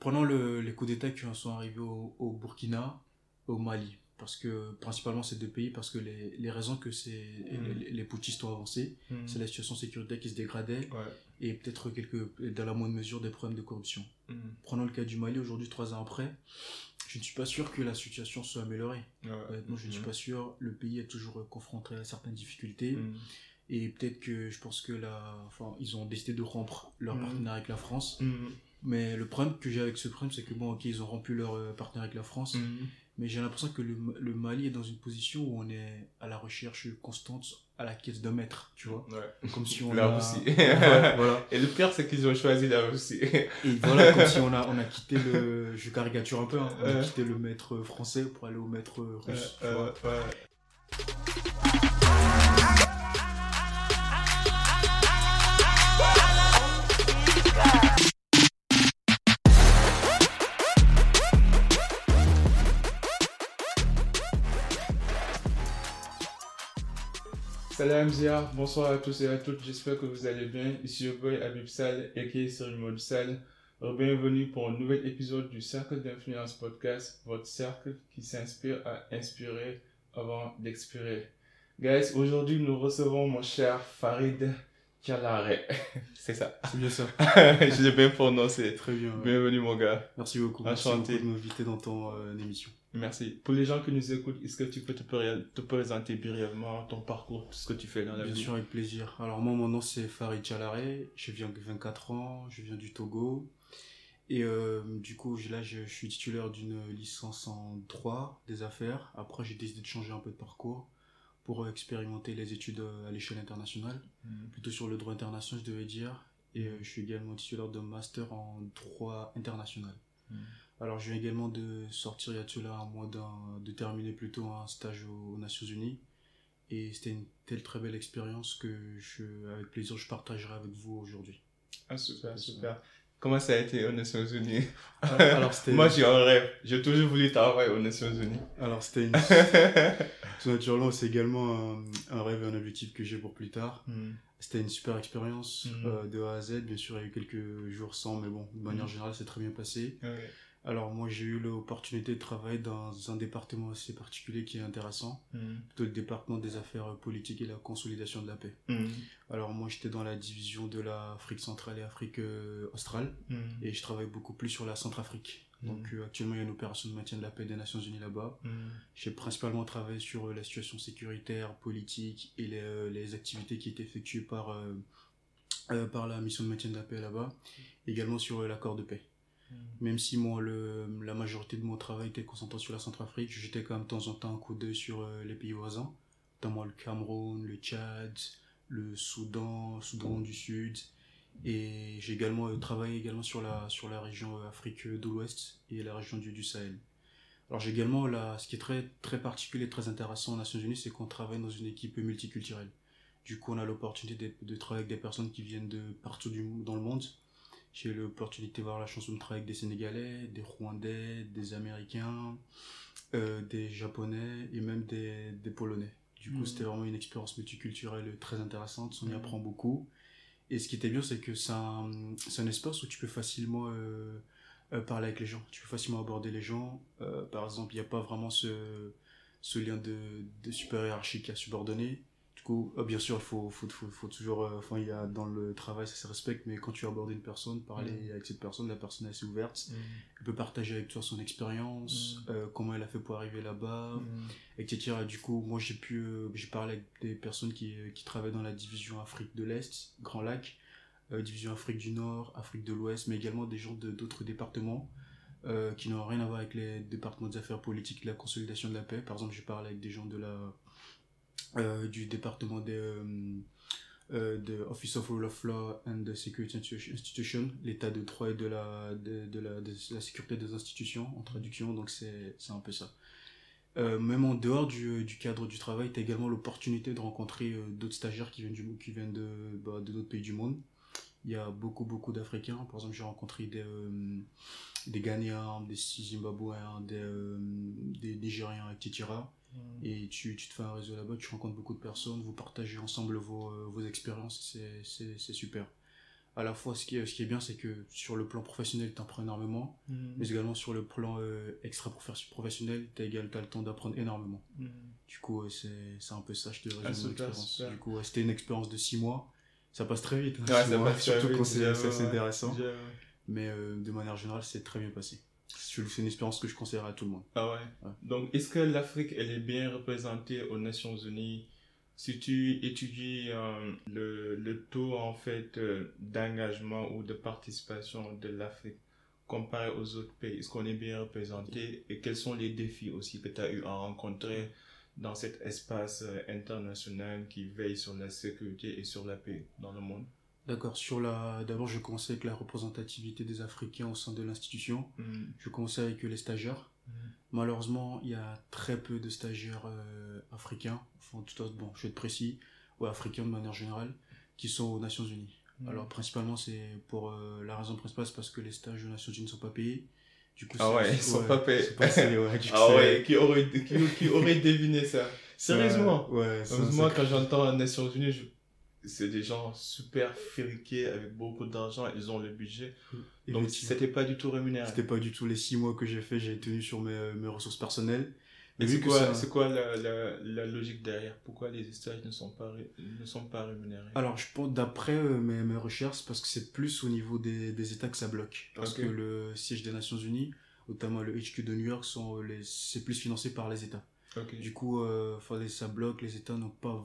Prenons le, les coups d'État qui sont arrivés au, au Burkina, au Mali parce que principalement ces deux pays parce que les, les raisons que c'est Mhm. les, les putschistes ont avancé Mhm. c'est la situation sécuritaire qui se dégradait Ouais. et peut-être quelques dans la moindre mesure des problèmes de corruption Mhm. prenons le cas du Mali aujourd'hui trois ans après je ne suis pas sûr que la situation soit améliorée Ouais. honnêtement je ne suis pas sûr le pays est toujours confronté à certaines difficultés et peut-être que je pense que la enfin ils ont décidé de rompre leur partenariat avec la France. Mais le problème que j'ai avec ce problème c'est que bon ok ils ont rompu leur euh, partenariat avec la France Mhm. mais j'ai l'impression que le, le Mali est dans une position où on est à la recherche constante à la quête d'un maître, tu vois. Ouais. Comme si on La a... Russie. Ouais, voilà. Et le pire, c'est qu'ils ont choisi la Russie. Et voilà, comme si on a, on a quitté le... Je caricature un peu, hein, on a quitté le maître français pour aller au maître russe. tu Euh, vois. euh, ouais. Salam MZR, bonsoir à tous et à toutes, j'espère que vous allez bien. Ici le boy Abib Sal, aka Cyril Maud Sal. Bienvenue pour un nouvel épisode du Cercle d'Influence Podcast, votre cercle qui s'inspire à inspirer avant d'expirer. Guys, aujourd'hui nous recevons mon cher Farid Kialare. C'est ça. C'est bien ça. Je l'ai bien prononcé. Très bien. ouais. Bienvenue mon gars. Merci beaucoup. Merci Enchanté. beaucoup de m'inviter dans ton euh, émission. Merci. Pour les gens qui nous écoutent, est-ce que tu peux te, te présenter brièvement ton parcours, tout ce que tu fais dans la Bien vie? sûr, avec plaisir. Alors moi, mon nom c'est Farid Chalaré, je viens de 24 ans, je viens du Togo. Et euh, du coup, là, je, je suis titulaire d'une licence en droit des affaires. Après, j'ai décidé de changer un peu de parcours pour euh, expérimenter les études euh, à l'échelle internationale, Mhm. plutôt sur le droit international, je devais dire. Et je suis également titulaire d'un master en droit international. Mhm. Alors, je viens également de sortir il y a de cela un mois de terminer plutôt un stage aux Nations Unies. Et c'était une telle très belle expérience que je, avec plaisir, je partagerai avec vous aujourd'hui. Ah, super, super. Comment ça a été aux Nations Unies? Alors, c'était Moi, j'ai un rêve. J'ai toujours voulu travailler aux Nations Unies. alors, c'était une... Tout naturellement, c'est également un, un rêve et un objectif que j'ai pour plus tard. Mhm. C'était une super expérience Mhm. euh, de A à Z. Bien sûr, il y a eu quelques jours sans, mais bon, de manière Mhm. générale, c'est très bien passé. Ouais. Alors, moi, j'ai eu l'opportunité de travailler dans un département assez particulier qui est intéressant, Mhm. plutôt le département des affaires politiques et la consolidation de la paix. Mhm. Alors, moi, j'étais dans la division de l'Afrique centrale et Afrique euh, australe, Mhm. et je travaille beaucoup plus sur la Centrafrique. Donc, euh, actuellement, il y a une opération de maintien de la paix des Nations Unies là-bas. J'ai principalement travaillé sur euh, la situation sécuritaire, politique et les, euh, les activités qui étaient effectuées par, par la mission de maintien de la paix là-bas. Également sur l'accord de paix. Même si moi, le, la majorité de mon travail était concentré sur la Centrafrique, j'étais quand même de temps en temps un coup d'œil sur euh, les pays voisins, notamment le Cameroun, le Tchad, le Soudan, Soudan du Sud. Et j'ai également euh, travaillé également sur la, sur la région euh, Afrique de l'Ouest et la région du, du Sahel. Alors j'ai également, là, ce qui est très, très particulier, très intéressant aux Nations Unies, c'est qu'on travaille dans une équipe multiculturelle. Du coup, on a l'opportunité de, de travailler avec des personnes qui viennent de partout du, dans le monde. J'ai eu l'opportunité d'avoir la chance de travailler avec des Sénégalais, des Rwandais, des Américains, euh, des Japonais et même des, des Polonais. Du coup, Mhm. c'était vraiment une expérience multiculturelle très intéressante. On y Mhm. apprend beaucoup. Et ce qui était bien, c'est que c'est un, un espace où tu peux facilement euh, euh, parler avec les gens. Tu peux facilement aborder les gens. Par exemple, il n'y a pas vraiment ce, ce lien de, de super hiérarchique à subordonner. Coup, euh, bien sûr, il faut, faut, faut, faut toujours. euh, Enfin, il y a dans le travail, ça se respecte, mais quand tu abordes une personne, parler Mhm. avec cette personne, la personne est assez ouverte. Mhm. Elle peut partager avec toi son expérience, Mhm. euh, comment elle a fait pour arriver là-bas, etc. Du coup, moi, j'ai pu, euh, j'ai parlé avec des personnes qui, qui travaillent dans la division Afrique de l'Est, Grand Lac, euh, division Afrique du Nord, Afrique de l'Ouest, mais également des gens de d'autres départements qui n'ont rien à voir avec les départements des affaires politiques la consolidation de la paix. Par exemple, j'ai parlé avec des gens de la, euh, du département des, euh, euh, de Office of Rule of Law and Security Institu- Institution, l'état de droit et de la, de, de la, de sécurité des institutions en traduction, donc c'est un peu ça. Euh, même en dehors du, du cadre du travail, tu as également l'opportunité de rencontrer d'autres stagiaires qui viennent, du, qui viennent de, bah, de d'autres pays du monde. Il y a beaucoup, beaucoup d'Africains. Par exemple, j'ai rencontré des, des Ghanéens, des Zimbabwéens, des, des Nigériens, etc. Et tu, tu te fais un réseau là-bas, tu rencontres beaucoup de personnes, vous partagez ensemble vos, euh, vos expériences, c'est- super. à la fois, ce qui est, ce qui est bien, c'est que sur le plan professionnel, tu apprends énormément, Mhm. mais également sur le plan euh, extra-professionnel, tu as, le temps d'apprendre énormément. Mhm. Du coup, c'est c'est un peu ça, je te résume Ah, mon super, expérience. Du coup, c'était une expérience de 6 mois. Ça passe très vite, hein, Ouais, six ça mois, passe très surtout vite, quand c'est intéressant. Mais euh, de manière générale, c'est très bien passé. C'est une expérience que je conseillerais à tout le monde. Ah ouais. Ouais. Donc, est-ce que l'Afrique, elle est bien représentée aux Nations Unies? Si tu étudies euh, le, le taux, en fait, euh, d'engagement ou de participation de l'Afrique comparé aux autres pays, est-ce qu'on est bien représenté? Et quels sont les défis aussi que tu as eu à rencontrer dans cet espace euh, international qui veille sur la sécurité et sur la paix dans le monde? D'accord, sur la... d'abord je commençais avec la représentativité des Africains au sein de l'institution. Mhm. Je commençais avec les stagiaires. Mhm. Malheureusement, il y a très peu de stagiaires euh, africains, enfin tout autre, bon, je vais être précis, ou africains de manière générale, qui sont aux Nations Unies. Mhm. Alors principalement, c'est pour euh, la raison principale, c'est parce que les stages aux Nations Unies ne sont pas payés. Du coup, Ah ouais, ils sont pas payés. c'est pas assez, ouais, du coup, Ah ouais, qui aurait, qui, qui aurait deviné ça? Sérieusement? Ouais, ouais, Moi, quand j'entends Nations Unies, je- c'est des gens super friqués avec beaucoup d'argent, ils ont le budget. Donc, Effectivement. c'était pas du tout rémunéré. C'était pas du tout les six mois que j'ai fait, j'ai tenu sur mes, mes ressources personnelles. Mais c'est quoi, ça- c'est quoi la, la, la logique derrière? Pourquoi les stages ne sont pas, ne sont pas rémunérés? Alors, je pense, d'après euh, mes, mes recherches, parce que c'est plus au niveau des, des États que ça bloque. Parce que le siège des Nations Unies, notamment le HQ de New York, sont les, c'est plus financé par les États. Du coup, euh, ça bloque, les États n'ont pas,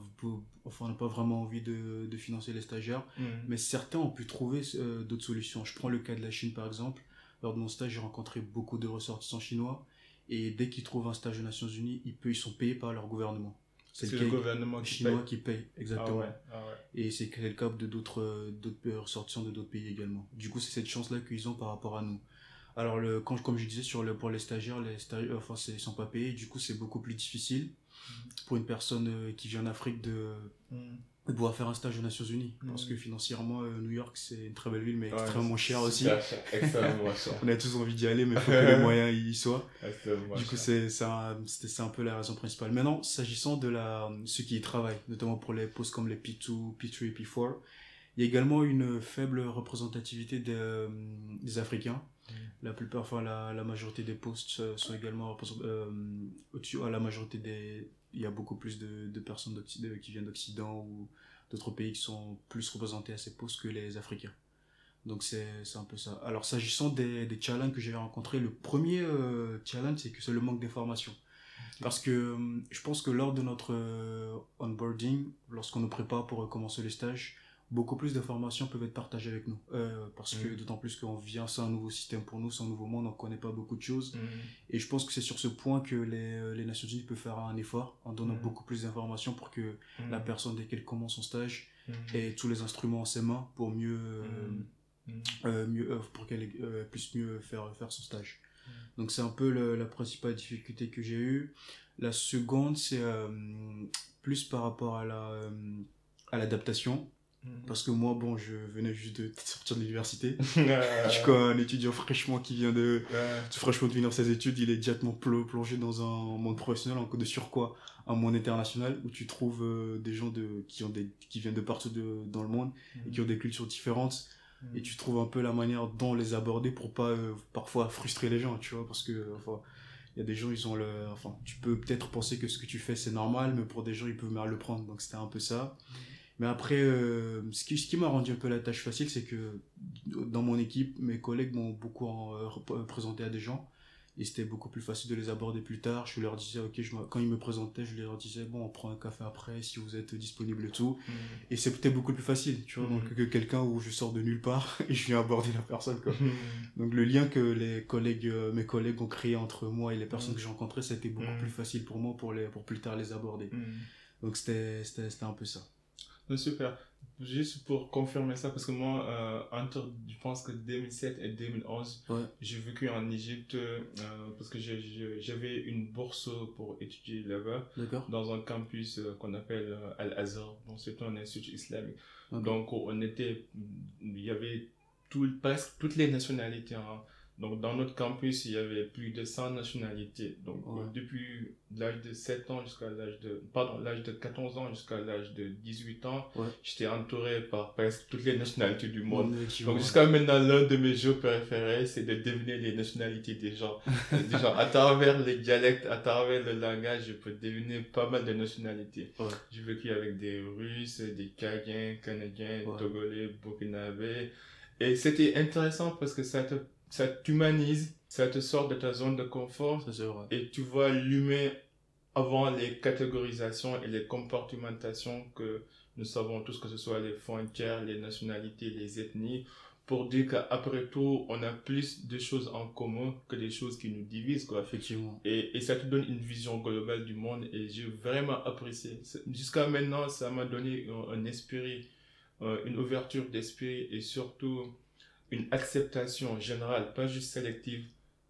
enfin, pas vraiment envie de, de financer les stagiaires. Mhm. Mais certains ont pu trouver euh, d'autres solutions. Je prends le cas de la Chine, par exemple. Lors de mon stage, j'ai rencontré beaucoup de ressortissants chinois. Et dès qu'ils trouvent un stage aux Nations Unies, ils, peuvent, ils sont payés par leur gouvernement. C'est le gouvernement qui chinois paye. qui paye, Ah exactement. ouais, ah ouais. Et c'est le cas de d'autres euh, d'autres ressortissants de d'autres pays également. Du coup, c'est cette chance-là qu'ils ont par rapport à nous. Alors, le, quand, comme je disais, sur le, pour les stagiaires, les stagiaires enfin, c'est- ils sont pas payés. Du coup, c'est beaucoup plus difficile pour une personne euh, qui vient d'Afrique de, Mhm. de pouvoir faire un stage aux Nations Unies. Parce Mhm. que financièrement, euh, New York, c'est une très belle ville, mais Ouais, extrêmement cher aussi. cher, extrêmement cher. On a tous envie d'y aller, mais il faut que les moyens y soient. Du coup, c'est un, peu la raison principale. Maintenant, s'agissant de la, ceux qui y travaillent, notamment pour les postes comme les P2, P3, P4, il y a également une faible représentativité des, euh, des Africains. La plupart, enfin, la, la majorité des postes euh, sont également euh, au-dessus, à la majorité des, il y a beaucoup plus de, de personnes de- qui viennent d'Occident ou d'autres pays qui sont plus représentés à ces postes que les Africains. Donc c'est un peu ça. Alors s'agissant des, des challenges que j'ai rencontrés, le premier euh, challenge c'est que c'est le manque d'informations. Parce que euh, je pense que lors de notre euh, onboarding, lorsqu'on nous prépare pour commencer le stage, beaucoup plus d'informations peuvent être partagées avec nous. Euh, parce que Mhm. d'autant plus qu'on vient, c'est un nouveau système pour nous, c'est un nouveau monde, on ne connaît pas beaucoup de choses. Mhm. Et je pense que c'est sur ce point que les, euh, les Nations Unies peuvent faire un effort en donnant Mhm. beaucoup plus d'informations pour que la personne, dès qu'elle commence son stage, ait tous les instruments en ses mains pour mieux, euh, mieux pour qu'elle euh, puisse mieux faire, faire son stage. Donc c'est un peu le- la principale difficulté que j'ai eue. La seconde, c'est plus par rapport à la à l'adaptation. Mhm. Parce que moi, bon, je venais juste de sortir de l'université. Je suis comme un étudiant fraîchement qui vient de, fraîchement de finir ses études, il est directement plo- plongé dans un monde professionnel, en de surcroît un monde international où tu trouves euh, des gens de, qui, ont des, qui viennent de partout de, dans le monde et qui ont des cultures différentes Mhm. et tu trouves un peu la manière dont les aborder pour pas euh, parfois frustrer les gens, tu vois, parce que enfin, il y a des gens, ils ont le, enfin, tu peux peut-être penser que ce que tu fais c'est normal, mais pour des gens ils peuvent mal le prendre, donc c'était un peu ça. Mais après, euh, ce qui, ce qui m'a rendu un peu la tâche facile, c'est que dans mon équipe, mes collègues m'ont beaucoup euh, rep- présenté à des gens. Et c'était beaucoup plus facile de les aborder plus tard. Je leur disais, ok, je, quand ils me présentaient, je leur disais, bon, on prend un café après si vous êtes disponible et tout. Mhm. Et c'était beaucoup plus facile, tu vois, donc, que quelqu'un où je sors de nulle part et je viens aborder la personne, quoi. Mhm. Donc le lien que les collègues, euh, mes collègues ont créé entre moi et les personnes Mhm. que j'ai rencontrées, été beaucoup Mhm. plus facile pour moi pour, les, pour plus tard les aborder. Donc c'était c'était- c'était un peu ça. Non, super. Juste pour confirmer ça, parce que moi, euh, entre, je pense que 2007 et 2011, Ouais. j'ai vécu en Égypte euh, parce que j'avais une bourse pour étudier là-bas dans un campus euh, qu'on appelle Al-Azhar. Donc, c'est un institut islamique. Donc, on était, il y avait tout, presque toutes les nationalités hein, Donc, dans notre campus, il y avait plus de 100 nationalités. Donc, depuis l'âge de 7 ans jusqu'à l'âge de, pardon, l'âge de 14 ans jusqu'à l'âge de 18 ans, j'étais entouré par presque toutes les nationalités du monde. Donc, jusqu'à maintenant, l'un de mes jeux préférés, c'est de deviner les nationalités des gens. des gens. À travers les dialectes, à travers le langage, je peux deviner pas mal de nationalités. J'ai vécu avec des Russes, des Cagniens, Canadiens, Togolais, Burkinabés. Et c'était intéressant parce que ça te ça t'humanise, ça te sort de ta zone de confort. Et tu vois l'humain avant les catégorisations et les comportementations que nous savons tous, que ce soit les frontières, les nationalités, les ethnies, pour dire qu'après tout, on a plus de choses en commun que des choses qui nous divisent, quoi. Effectivement. Et, et ça te donne une vision globale du monde et j'ai vraiment apprécié. Jusqu'à maintenant, ça m'a donné un, esprit, euh, une ouverture d'esprit et surtout une acceptation générale, pas juste sélective,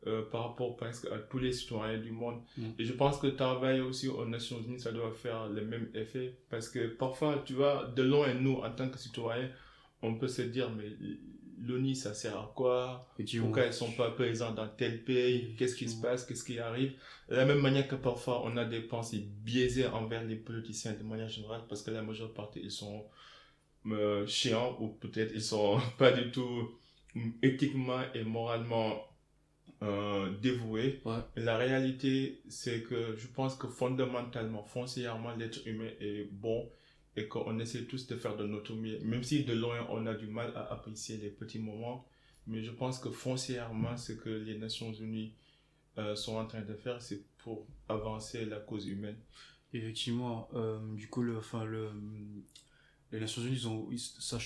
euh, par rapport presque à tous les citoyens du monde. Mm. Et je pense que travailler aussi aux Nations Unies, ça doit faire le même effet. Parce que parfois, tu vois, de loin, nous, en tant que citoyens, on peut se dire, mais l'ONU, ça sert à quoi? Pourquoi elles sont pas présentes dans tel pays? Qu'est-ce qui se passe? Qu'est-ce qui arrive? De la même manière que parfois, on a des pensées biaisées envers les politiciens de manière générale, parce que la majeure partie, ils sont euh, chiants, ou peut-être ils sont pas du tout éthiquement et moralement euh, dévoué. La réalité, c'est que je pense que fondamentalement, foncièrement, l'être humain est bon et qu'on essaie tous de faire de notre mieux. Même si de loin, on a du mal à apprécier les petits moments, mais je pense que foncièrement, ce que les Nations Unies euh, sont en train de faire, c'est pour avancer la cause humaine. Effectivement, euh, du coup, le, enfin, le, les Nations Unies, ils ont, ça, euh,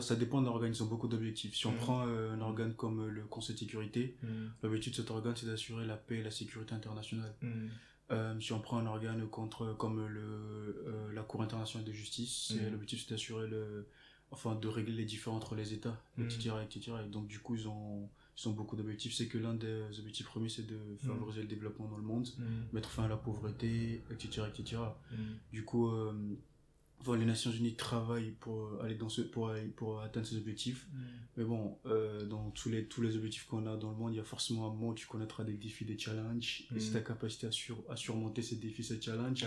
ça dépend d'un organe, ils ont beaucoup d'objectifs. Si on mm. prend euh, un organe comme euh, le Conseil de sécurité, mm. l'objectif de cet organe, c'est d'assurer la paix et la sécurité internationale. Mm. si on prend un organe contre, comme le, la Cour internationale de justice, l'objectif, c'est d'assurer le, enfin, de régler les différends entre les États, etc., etc. Et donc, du coup, ils ont, ils ont beaucoup d'objectifs. C'est que l'un des objectifs premiers, c'est de favoriser le développement dans le monde, mettre fin à la pauvreté, etc., etc. Du coup, les Nations Unies travaillent pour euh, aller dans ce, pour, pour atteindre ces objectifs. Mm. Mais bon, euh, dans tous les, tous les objectifs qu'on a dans le monde, il y a forcément un moment où tu connaîtras des défis, des challenges. Et c'est ta mm. capacité à, sur, à surmonter ces défis, ces challenges,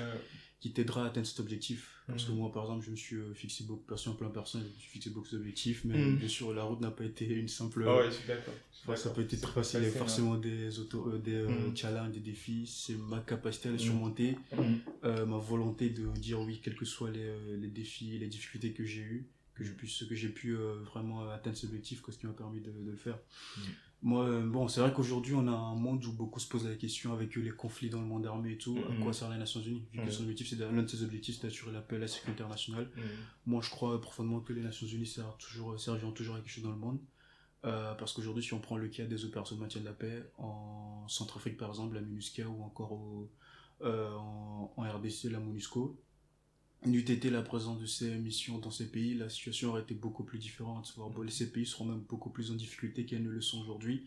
qui t'aidera à atteindre cet objectif. Parce que mm. moi, par exemple, je me suis euh, fixé beaucoup, personne, plein personne, je me suis fixé beaucoup d'objectifs, mais bien sûr, la route n'a pas été une simple. Ah ouais, je suis d'accord. ça peut être très facile. Il y a forcément des, auto, des challenges, des défis. C'est ma capacité à les surmonter, ma volonté de dire oui, quels que soient les euh, les défis, les difficultés que j'ai eues, que je puisse, que j'ai pu euh, vraiment atteindre cet objectif, ce qui m'a permis de, le faire. Moi, euh, bon, c'est vrai qu'aujourd'hui, on a un monde où beaucoup se posent la question avec les conflits dans le monde armé et tout, à mm-hmm. quoi servent les Nations Unies, vu que mm. son objectif, c'est l'un de ses objectifs, c'est d'assurer la paix et la sécurité internationale. Mm. Moi, je crois profondément que les Nations Unies servent toujours, serviront toujours à quelque chose dans le monde. parce qu'aujourd'hui, si on prend le cas des opérations de maintien de la paix en Centrafrique, par exemple, la MINUSCA, ou encore en, en, RDC, la MONUSCO, n'eût été la présence de ces missions dans ces pays, la situation aurait été beaucoup plus différente. ces pays seront même beaucoup plus en difficulté qu'elles ne le sont aujourd'hui.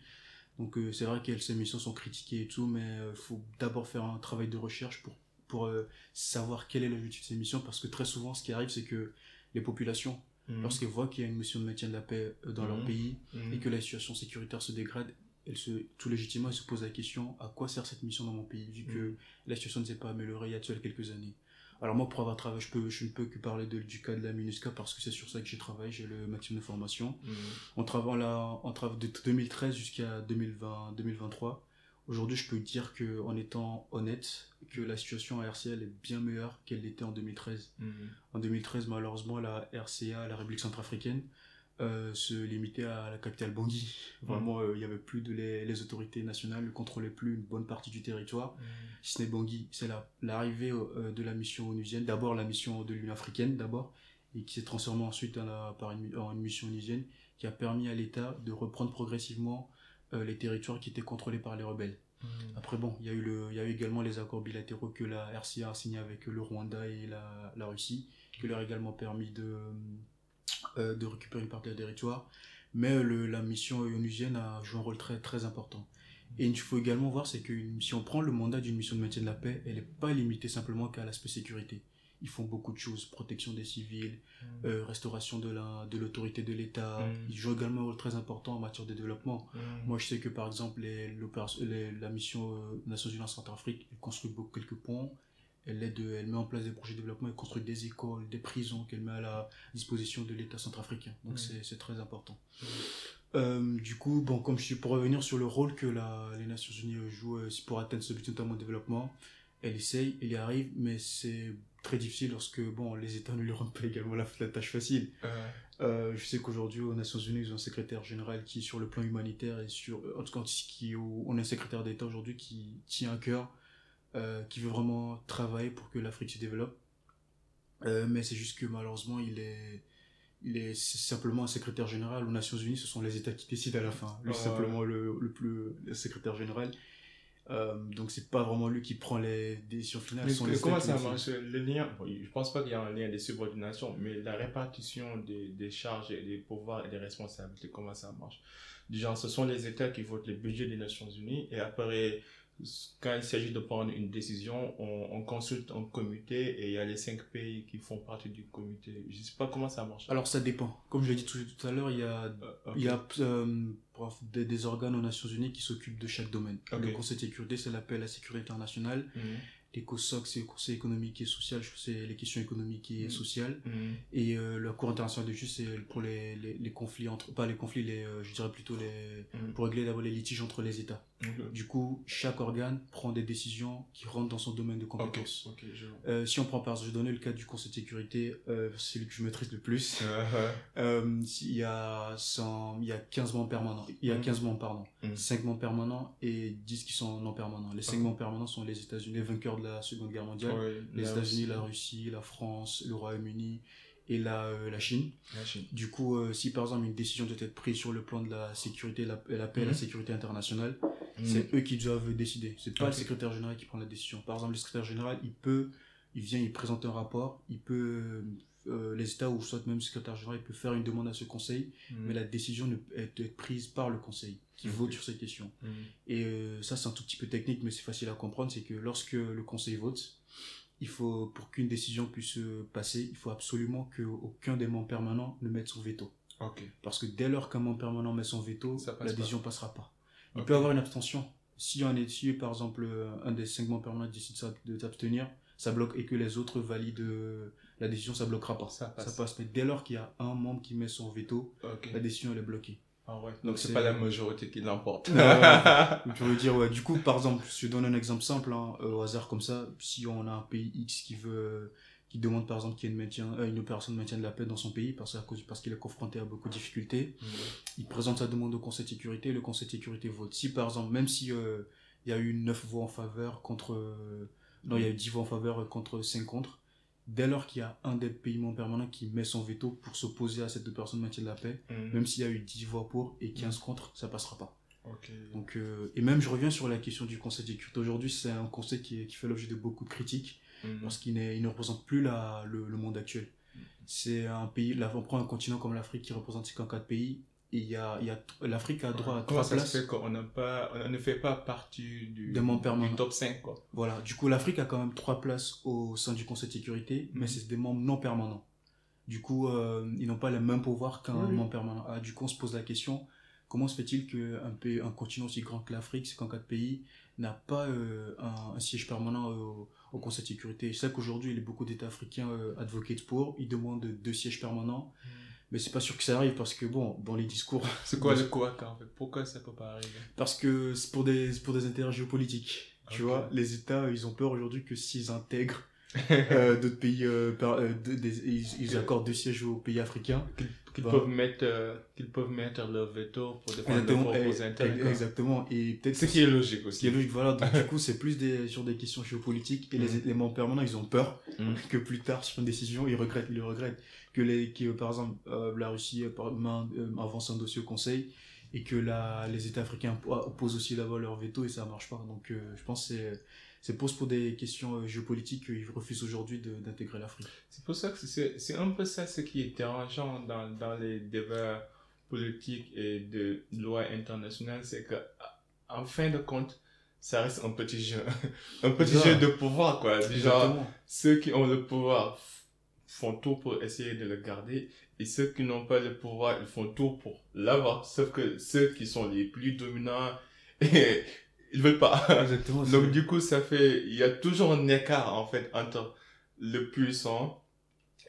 Donc euh, c'est vrai que ces missions sont critiquées et tout, mais il euh, faut d'abord faire un travail de recherche pour, pour euh, savoir quel est l'objectif de ces missions, parce que très souvent ce qui arrive c'est que les populations, mhm. lorsqu'elles voient qu'il y a une mission de maintien de la paix dans leur mhm. pays mhm. et que la situation sécuritaire se dégrade, elles se, tout légitimement elles se posent la question à quoi sert cette mission dans mon pays, vu que la situation ne s'est pas améliorée il y a quelques années. Alors moi, pour avoir travaillé, je, peux, je ne peux que parler de, du cas de la MINUSCA parce que c'est sur ça que j'ai travaillé, j'ai le maximum de formation. Mmh. On travaille là, on travaille de 2013 jusqu'à 2020, 2023. Aujourd'hui, je peux dire que, en étant honnête, que la situation à RCL est bien meilleure qu'elle l'était en 2013. Mmh. En 2013, malheureusement, la RCA, la République centrafricaine, euh, se limiter à la capitale Bangui. Mm. Vraiment, euh, il n'y avait plus de les, autorités nationales ne contrôlaient plus une bonne partie du territoire. Mm. Si ce n'est Bangui, c'est l'arrivée euh, de la mission onusienne, d'abord la mission de l'Union africaine, d'abord, et qui s'est transformée ensuite en, la, par une, en une mission onusienne, qui a permis à l'État de reprendre progressivement les territoires qui étaient contrôlés par les rebelles. Mm. Après, bon, il y, a eu le, y a eu également les accords bilatéraux que la RCA a signés avec le Rwanda et la, la Russie, qui leur a également permis de euh, de récupérer une partie des territoire, mais le, la mission onusienne a joué un rôle très, très important. Et il faut également voir, c'est que si on prend le mandat d'une mission de maintien de la paix, elle n'est pas limitée simplement qu'à l'aspect sécurité. ils font beaucoup de choses, protection des civils, Mm. euh, restauration de la de l'autorité de l'État. Mm. Ils jouent également un rôle très important en matière de développement. Mm. Moi, je sais que par exemple, les, la mission euh, Nations Unies en Centrafrique, construit beaucoup, quelques ponts, elle, aide, elle met en place des projets de développement, elle construit des écoles, des prisons qu'elle met à la disposition de l'État centrafricain. Donc c'est, très important. Euh, du coup, bon, comme je suis pour revenir sur le rôle que la, les Nations Unies euh, jouent euh, pour atteindre ce but, notamment de développement, elle essaye, elle y arrive, mais c'est très difficile lorsque bon, les États ne lui rendent pas également la, la tâche facile. Euh, Euh, je sais qu'aujourd'hui, aux Nations Unies, ils ont un secrétaire général qui, sur le plan humanitaire, et sur, euh, en tout cas, qui, on a un secrétaire d'État aujourd'hui qui tient à cœur, euh, qui veut vraiment travailler pour que l'Afrique se développe. Euh, mais c'est juste que malheureusement, il est, il est simplement un secrétaire général. Aux Nations Unies, ce sont les États qui décident à la fin. Lui, c'est simplement le, le plus, le secrétaire général. Euh, donc, c'est pas vraiment lui qui prend les décisions finales. Mais sont les comment ça marche Le lien, je pense pas qu'il y a un lien de subordination, mais la répartition des, des charges et des pouvoirs et des responsabilités, comment ça marche? Déjà, ce sont les États qui votent le budget des Nations Unies et après, quand il s'agit de prendre une décision, on, on consulte un comité et il y a les cinq pays qui font partie du comité. Je sais pas comment ça marche. Alors, ça dépend. Comme je l'ai dit tout, tout à l'heure, il y a Euh. Il y a euh, des, des organes aux Nations Unies qui s'occupent de chaque domaine. Le Conseil de sécurité, c'est l'appel à la sécurité internationale. L'ECOSOC, c'est le Conseil économique et social, c'est les questions économiques et Mhm. sociales. Mhm. Et euh, la Cour internationale de justice, c'est pour les, les, les conflits entre. Pas les conflits, les, euh, je dirais plutôt les. Mhm. Pour régler d'abord les litiges entre les États. Du coup, chaque organe prend des décisions qui rentrent dans son domaine de compétence. Euh, si on prend par exemple, je vais donner le cas du Conseil de sécurité, euh, c'est celui que je maîtrise le plus. Euh, Euh, il, y a 100, il y a 15 membres permanents. Il y a Mhm. 15 membres, pardon. Mhm. 5 membres permanents et 10 qui sont non permanents. Les 5 Ok. membres permanents sont les États-Unis, les vainqueurs de la Seconde Guerre mondiale. ouais, les États-Unis, la Russie, la France, le Royaume-Uni et la, euh, la Chine. La Chine. Du coup, euh, si par exemple une décision doit être prise sur le plan de la sécurité, la, la paix et la Mhm. sécurité internationale. C'est eux qui doivent décider. C'est pas le secrétaire général qui prend la décision. Par exemple, le secrétaire général, il peut, il vient, il présente un rapport, il peut, euh, les États ou soit même le secrétaire général, il peut faire une demande à ce conseil, Mhm. mais la décision ne peut être prise par le conseil qui vote sur ces questions. Mhm. Et euh, ça, c'est un tout petit peu technique, mais c'est facile à comprendre, c'est que lorsque le conseil vote, il faut, pour qu'une décision puisse euh, passer, il faut absolument qu'aucun des membres permanents ne mette son veto. Parce que dès lors qu'un membre permanent met son veto, la pas. décision passera pas. Il peut avoir une abstention. Si, un, si par exemple euh, un des cinq membres permanents décide de s'abstenir, ça bloque et que les autres valident euh, la décision, ça bloquera pas. Ça passe. Ça passe. Mais dès lors qu'il y a un membre qui met son veto, la décision elle est bloquée. Ah ouais. Donc c'est pas la majorité qui l'emporte. Donc, je veux dire, ouais, du coup, par exemple, je te donne un exemple simple, hein, euh, au hasard comme ça, si on a un pays X qui veut, qui demande par exemple qu'il y ait une, maintien, euh, une opération de maintien de la paix dans son pays, parce, parce qu'il est confronté à beaucoup de difficultés, il présente sa demande au Conseil de sécurité, le Conseil de sécurité vote. Si par exemple, même si euh, il y a eu 9 voix en faveur contre. euh, non, il y a eu 10 voix en faveur contre 5 contre, dès lors qu'il y a un des pays membres permanents qui met son veto pour s'opposer à cette opération de maintien de la paix, Mhm. même s'il y a eu 10 voix pour et 15 contre, ça passera pas. Donc, et même, je reviens sur la question du Conseil de sécurité. Aujourd'hui, c'est un conseil qui fait l'objet de beaucoup de critiques Mhm. parce qu'il ne représente plus la, le, le monde actuel. C'est un pays, là, on prend un continent comme l'Afrique qui représente 54 pays. Et il y a, il y a, l'Afrique a droit à Comment trois ça places. se fait qu'on n'a pas, on ne fait pas partie du, Des membres permanents. du top 5 quoi. Voilà. Du coup, l'Afrique a quand même trois places au sein du Conseil de sécurité, mais Mhm. c'est des membres non permanents. Du coup, euh, ils n'ont pas le même pouvoir qu'un Oui, membre permanent. Ah, du coup, on se pose la question comment se fait-il qu'un pays, un continent aussi grand que l'Afrique, 54 pays, n'a pas euh, un, un siège permanent au, au Conseil de sécurité. Je sais qu'aujourd'hui, il y a beaucoup d'États africains euh, advocates pour, ils demandent deux sièges permanents, mais c'est pas sûr que ça arrive parce que, bon, dans les discours, C'est quoi le quoi en fait? Pourquoi ça peut pas arriver? Parce que c'est pour des, pour des intérêts géopolitiques. Tu vois, les États, ils ont peur aujourd'hui que s'ils intègrent euh, d'autres pays, euh, par- euh, de- des- ils, ils accordent deux sièges aux pays africains. Qu'ils Bah. peuvent mettre, euh, qu'ils peuvent mettre leur veto pour défendre leurs propres intérêts. exactement. Et peut-être Ce qui est logique ce qui aussi. est logique, voilà. Donc, du coup, c'est plus des, sur des questions géopolitiques et les, les membres permanents, ils ont peur Mhm. que plus tard, sur une décision, ils regrettent, ils le regrettent. Que les, que, par exemple, euh, la Russie euh, euh, avance un dossier au Conseil et que la, les États africains po- posent aussi d'abord leur veto et ça marche pas. Donc, je pense que c'est, c'est plus pour des questions euh, géopolitiques qu'ils refusent aujourd'hui d'intégrer l'Afrique. C'est pour ça que c'est un peu ça ce qui est dérangeant dans, dans les débats politiques et de loi internationale, c'est que en fin de compte, ça reste un petit jeu. un petit jeu de pouvoir, quoi. Genre, ceux qui ont le pouvoir font tout pour essayer de le garder et ceux qui n'ont pas le pouvoir, ils font tout pour l'avoir. Sauf que ceux qui sont les plus dominants, ils veulent pas. Exactement. Donc du coup, ça fait, il y a toujours un écart en fait entre le puissant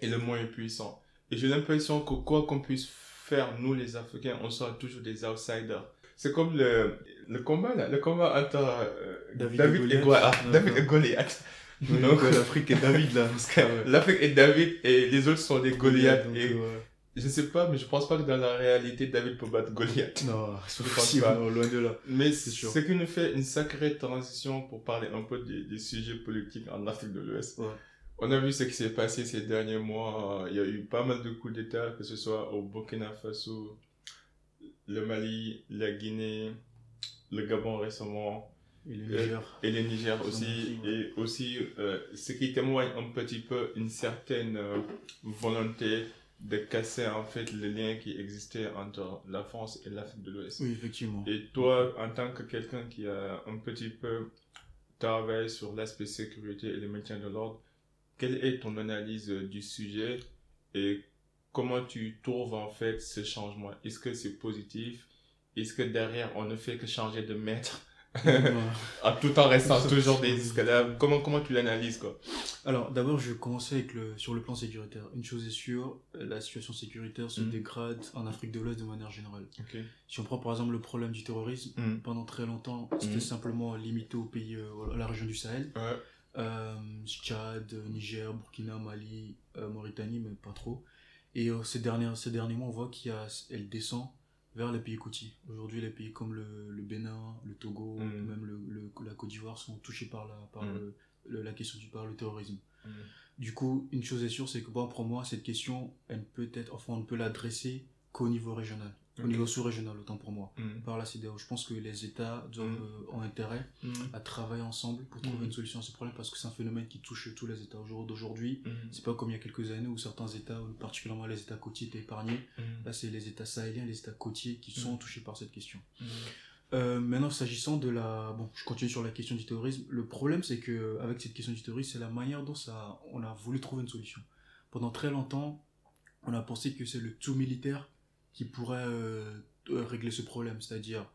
et le moins puissant. Et j'ai l'impression que quoi qu'on puisse faire, nous les Africains, on sera toujours des outsiders. C'est comme le, le combat là, le combat entre euh, David, et, Goliath. Ah, David et Goliath. Donc l'Afrique et David là. L'Afrique et David et les autres sont des Goliaths. et je sais pas, mais je pense pas que dans la réalité David peut battre Goliath. Non, je pense pas. loin de là. Mais c'est ce qui nous fait une sacrée transition pour parler un peu des, sujets politiques en Afrique de l'Ouest. On a vu ce qui s'est passé ces derniers mois. Il y a eu pas mal de coups d'État, que ce soit au Burkina Faso, le Mali, la Guinée, le Gabon récemment. Et le Niger. Et, le Niger aussi. Et aussi, euh, ce qui témoigne un petit peu une certaine euh, volonté de casser en fait le lien qui existait entre la France et l'Afrique de l'Ouest. Oui, effectivement. Et toi, en tant que quelqu'un qui a un petit peu travaillé sur l'aspect sécurité et le maintien de l'ordre, quelle est ton analyse du sujet et comment tu trouves en fait ce changement? Est-ce que c'est positif? Est-ce que derrière on ne fait que changer de maître? Ah, tout en restant toujours des escalaves. Comment, comment tu l'analyses, quoi? Alors, d'abord, je vais commencer avec le, sur le plan sécuritaire. Une chose est sûre, la situation sécuritaire se mm. dégrade en Afrique de l'Ouest de manière générale. Si on prend par exemple le problème du terrorisme, mm. pendant très longtemps, c'était mm. simplement limité au pays, euh, à la région du Sahel. Euh, Tchad, Niger, Burkina, Mali, euh, Mauritanie, mais pas trop. Et ces, derniers, ces derniers mois, on voit qu'elle descend vers les pays côtiers. Aujourd'hui, les pays comme le, le Bénin, le Togo, mm. même le, la Côte d'Ivoire sont touchés par la, par mm. la question du par le terrorisme. Mm. Du coup, une chose est sûre, c'est que bon, pour moi, cette question, elle peut être, enfin, on ne peut l'adresser qu'au niveau régional au niveau sous-régional, autant pour moi. Mm. Par là, c'est je pense que les États doivent, mm. euh, ont intérêt mm. à travailler ensemble pour trouver une solution à ce problème parce que c'est un phénomène qui touche tous les États. Au jour d'aujourd'hui, c'est pas comme il y a quelques années où certains États, particulièrement les États côtiers, étaient épargnés. Là, c'est les États sahéliens, les États côtiers qui sont touchés par cette question. Euh, maintenant, s'agissant de la, bon, je continue sur la question du terrorisme. Le problème, c'est que avec cette question du terrorisme, c'est la manière dont ça, on a voulu trouver une solution. Pendant très longtemps, on a pensé que c'est le tout militaire qui pourrait euh, euh, régler ce problème, c'est-à-dire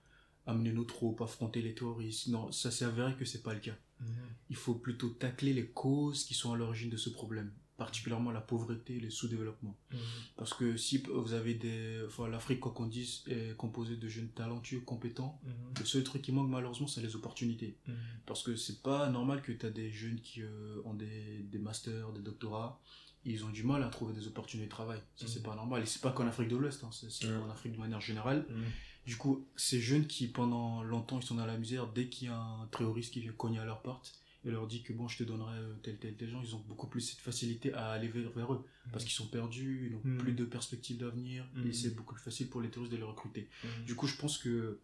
amener nos troupes, affronter les terroristes. Non, ça s'est avéré que c'est pas le cas. Mhm. Il faut plutôt tacler les causes qui sont à l'origine de ce problème, particulièrement la pauvreté et le sous-développement. Mhm. Parce que si vous avez des, enfin, l'Afrique, quoi qu'on dise, est composée de jeunes talentueux, compétents, mhm. le seul truc qui manque malheureusement, c'est les opportunités. Parce que c'est pas normal que tu as des jeunes qui euh, ont des, des masters, des doctorats, ils ont du mal à trouver des opportunités de travail. Ça, c'est mm. pas normal. Et c'est pas qu'en Afrique de l'Ouest, hein. c'est en Afrique de manière générale. Mm. Du coup, ces jeunes qui, pendant longtemps, ils sont dans la misère, dès qu'il y a un terroriste qui vient cogner à leur porte et leur dit que bon, je te donnerai euh, tel, tel, tel gens, ils ont beaucoup plus cette facilité à aller vers, eux. Mm. Parce qu'ils sont perdus, ils n'ont plus de perspectives d'avenir, et c'est beaucoup plus facile pour les terroristes de les recruter. Du coup, je pense que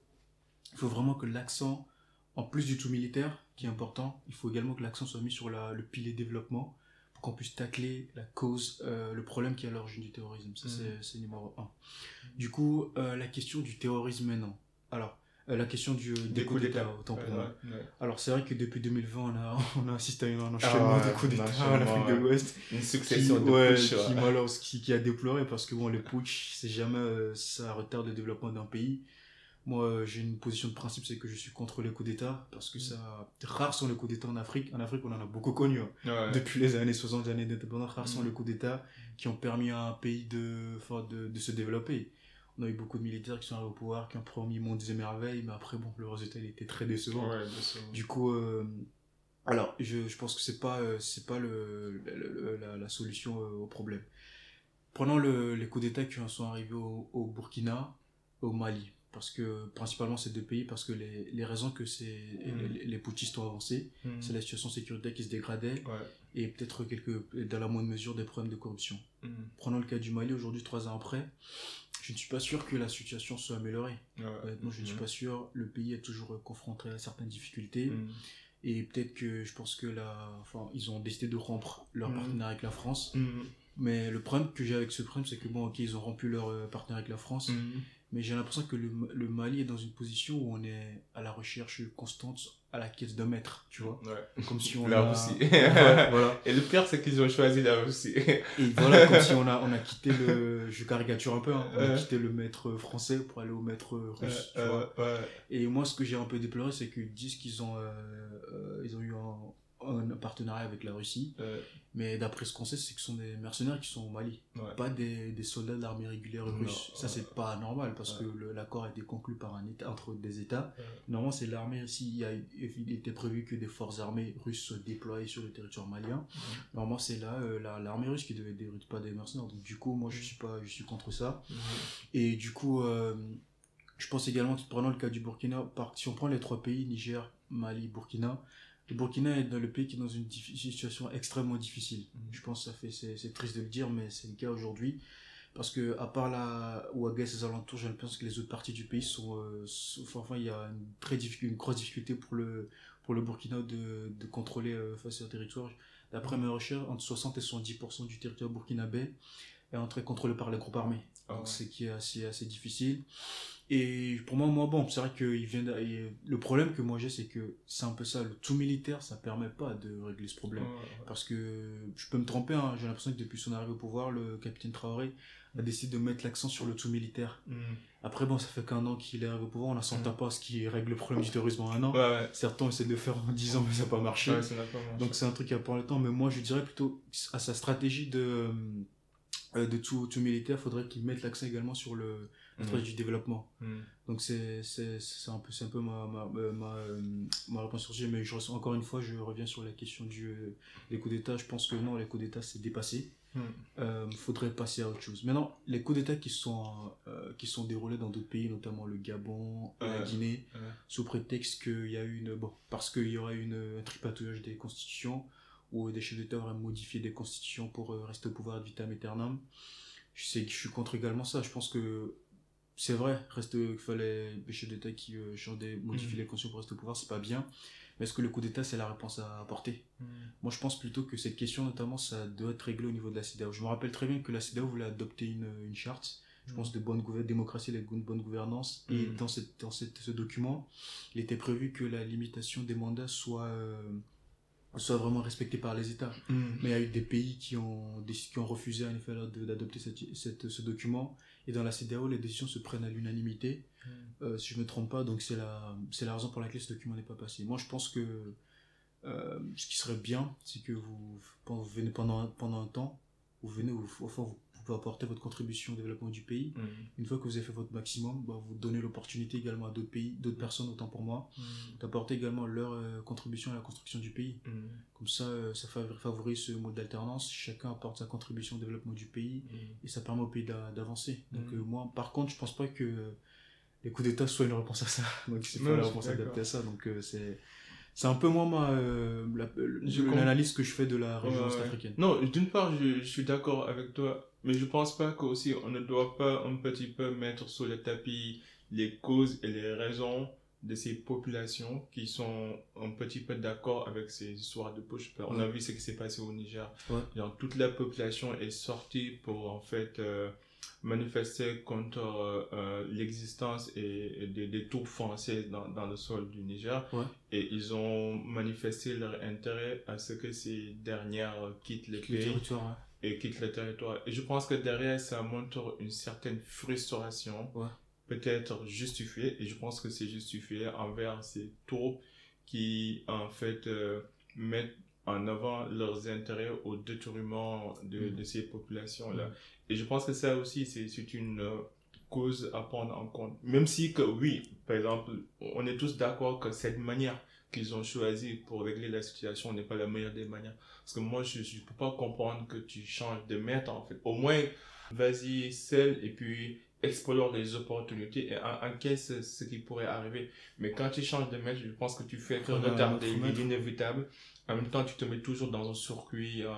il faut vraiment que l'accent, en plus du tout militaire, qui est important, il faut également que l'accent soit mis sur la, le pilier développement qu'on puisse tacler la cause, euh, le problème qui est à l'origine du terrorisme. Ça, c'est numéro un. Du coup, euh, la question du terrorisme maintenant. Alors, euh, la question du, des, coups d'État, autant pour moi. Alors, c'est vrai que depuis 2020, on a, on a assisté à un enchaînement ah de coups d'État en Afrique de l'Ouest. Une succession qui, de ouais, qui, qui, a déploré parce que bon, les putsch, c'est jamais ça retarde le développement d'un pays. Moi, j'ai une position de principe, c'est que je suis contre les coups d'État, parce que mm. ça, rares sont les coups d'État en Afrique. En Afrique, on en a beaucoup connu. Hein. Depuis les années 60, années d'indépendance, rares sont mm. les coups d'État qui ont permis à un pays de, de, de, se développer. On a eu beaucoup de militaires qui sont arrivés au pouvoir, qui ont promis mon des merveilles, mais après, bon, le résultat, il était très décevant. Du coup, euh, alors, je, je pense que c'est pas, euh, c'est pas le, la, la, solution euh, au problème. Prenons le, les coups d'État qui sont arrivés au, au Burkina, au Mali parce que principalement ces deux pays parce que les, les raisons que c'est mm. les, les, putschistes ont avancé mm. c'est la situation sécuritaire qui se dégradait et peut-être quelques dans la moindre mesure des problèmes de corruption. Mm. prenons le cas du Mali aujourd'hui trois ans après je ne suis pas sûr que la situation soit améliorée. Honnêtement je ne suis pas sûr. Le pays est toujours confronté à certaines difficultés et peut-être que je pense que la enfin ils ont décidé de rompre leur partenariat avec la France. Mais le problème que j'ai avec ce problème c'est que bon ok ils ont rompu leur euh, partenariat avec la France mais j'ai l'impression que le, le, Mali est dans une position où on est à la recherche constante à la quête d'un maître, tu vois. Ouais. Comme si on La a... Russie. Ouais, voilà. Et le pire, c'est qu'ils ont choisi la Russie. Et voilà, comme si on a, on a quitté le... Je caricature un peu, hein, on a quitté le maître français pour aller au maître russe, tu vois. euh, ouais. Et moi, ce que j'ai un peu déploré, c'est qu'ils disent qu'ils ont, euh, euh, ils ont eu un, un partenariat avec la Russie. Euh, Mais d'après ce qu'on sait, c'est que ce sont des mercenaires qui sont au Mali. ouais. Pas des, des soldats de l'armée régulière russe. Ça, c'est ouais. pas normal parce Ouais. que l'accord a été conclu par un état, entre des États. Normalement, c'est l'armée. S'il y a, il était prévu que des forces armées russes soient déployées sur le territoire malien, normalement, c'est là euh, la- l'armée russe qui devait dérouler, pas des mercenaires. Donc, du coup, moi, je suis pas, je suis contre ça. Et du coup, euh, je pense également que prenons le cas du Burkina, par, si on prend les trois pays, Niger, Mali, Burkina, le Burkina est dans le pays qui est dans une situation extrêmement difficile. Mhm. Je pense que ça fait, c'est, triste de le dire, mais c'est le cas aujourd'hui. Parce que, à part la Ouaga et ses alentours, j'ai l'impression que les autres parties du pays sont, euh, sont- enfin, il y a une très une grosse difficulté pour le, pour le Burkina de, de contrôler euh, face à leur territoire. D'après mes recherches, entre 60 et 70% du territoire burkinabé est entré contrôlé par les groupes armés. Ah Donc ouais. c'est qui est assez, assez difficile. Et pour moi, moi bon, c'est vrai que il vient le problème que moi j'ai, c'est que c'est un peu ça, le tout militaire, ça permet pas de régler ce problème. Ouais. Parce que je peux me tromper, hein, j'ai l'impression que depuis son arrivée au pouvoir, le capitaine Traoré a décidé de mettre l'accent sur le tout militaire. Mhm. Après, bon, ça fait qu'un an qu'il est arrivé au pouvoir, on a s'entend Mm. pas ce qui règle le problème du terrorisme en un an. Ouais, ouais. Certains essaient de le faire en 10 ans, mais ça n'a pas marché. Pas. Donc c'est un truc qui a pas le temps, mais moi je dirais plutôt à sa stratégie de, euh, de tout, tout militaire, faudrait qu'il mette l'accent également sur le stratégie du développement. Mhm. Donc c'est c'est c'est un peu c'est un peu ma ma ma, ma, euh, réponse sur ce sujet, mais je encore une fois je reviens sur la question du euh, des coups d'état. Je pense que non les coups d'état c'est dépassé. Mhm. Euh, faudrait passer à autre chose. Maintenant les coups d'état qui sont euh, qui sont déroulés dans d'autres pays, notamment le Gabon, la. Guinée, sous prétexte qu'il y a une bon parce qu'il y aurait une un tripatouillage des constitutions ou des chefs d'État auraient modifié des constitutions pour rester au pouvoir ad vitam aeternam. Je sais que je suis contre également ça. Je pense que c'est vrai, reste qu'il fallait chefs d'État qui euh, modifient Mhm. les constitutions pour rester au pouvoir, c'est pas bien. Mais est-ce que le coup d'État c'est la réponse à apporter? Mhm. Moi je pense plutôt que cette question notamment ça doit être réglé au niveau de la CEDEAO. Je me rappelle très bien que la CEDEAO voulait adopter une, une charte je pense, de bonne démocratie et de bonne gouvernance. Et Mhm. dans, cette, dans cette, ce document, il était prévu que la limitation des mandats soit, euh, soit vraiment respectée par les États. Mhm. Mais il y a eu des pays qui ont, qui ont refusé effet de- d'adopter cette, cette- ce document. Et dans la CEDEAO, les décisions se prennent à l'unanimité, Mhm. euh, si je ne me trompe pas. Donc c'est la, c'est la raison pour laquelle ce document n'est pas passé. Moi, je pense que euh, ce qui serait bien, c'est que vous, vous venez pendant, pendant un temps, vous venez, vous, enfin, vous pouvez apporter votre contribution au développement du pays. Mhm. Une fois que vous avez fait votre maximum, bah, vous donnez l'opportunité également à d'autres pays, d'autres personnes, autant pour moi, Mhm. d'apporter également leur euh, contribution à la construction du pays. Comme ça, euh, ça favor- favorise ce mode d'alternance. Chacun apporte sa contribution au développement du pays et ça permet au pays d'a- d'avancer. Donc euh, moi, par contre, je pense pas que les coups d'État soient une réponse à ça. Donc c'est pas la réponse adaptée à ça. Donc c'est c'est un peu moins ma euh, la- l'analyse que je fais de la région Ouais, ouais. ouest-africaine. Non, d'une part, je, je suis d'accord avec toi, mais je pense pas qu'aussi on ne doit pas un petit peu mettre sur le tapis les causes et les raisons de ces populations qui sont un petit peu d'accord avec ces histoires de push. On a vu ce qui s'est passé au Niger. Ouais. Genre, toute la population est sortie pour en fait euh, manifester contre euh, euh, l'existence et, et des, des troupes françaises dans, dans le sol du Niger. Ouais. Et ils ont manifesté leur intérêt à ce que ces dernières quittent le pays. Et quittent le territoire. Et je pense que derrière, ça montre une certaine frustration, Ouais. peut-être justifiée, et je pense que c'est justifié envers ces troupes qui, en fait, euh, mettent en avant leurs intérêts au détriment de, Mm. de ces populations-là. Mm. Et je pense que ça aussi, c'est c'est une euh, cause à prendre en compte. Même si que, oui, par exemple, on est tous d'accord que cette manière qu'ils ont choisie pour régler la situation n'est pas la meilleure des manières. Parce que moi, je ne peux pas comprendre que tu changes de maître, en fait. Au moins, vas-y seul et puis explore les opportunités et en- encaisse ce qui pourrait arriver. Mais quand tu changes de maître, je pense que tu fais que retarder l'inévitable. En même temps, tu te mets toujours dans un circuit euh,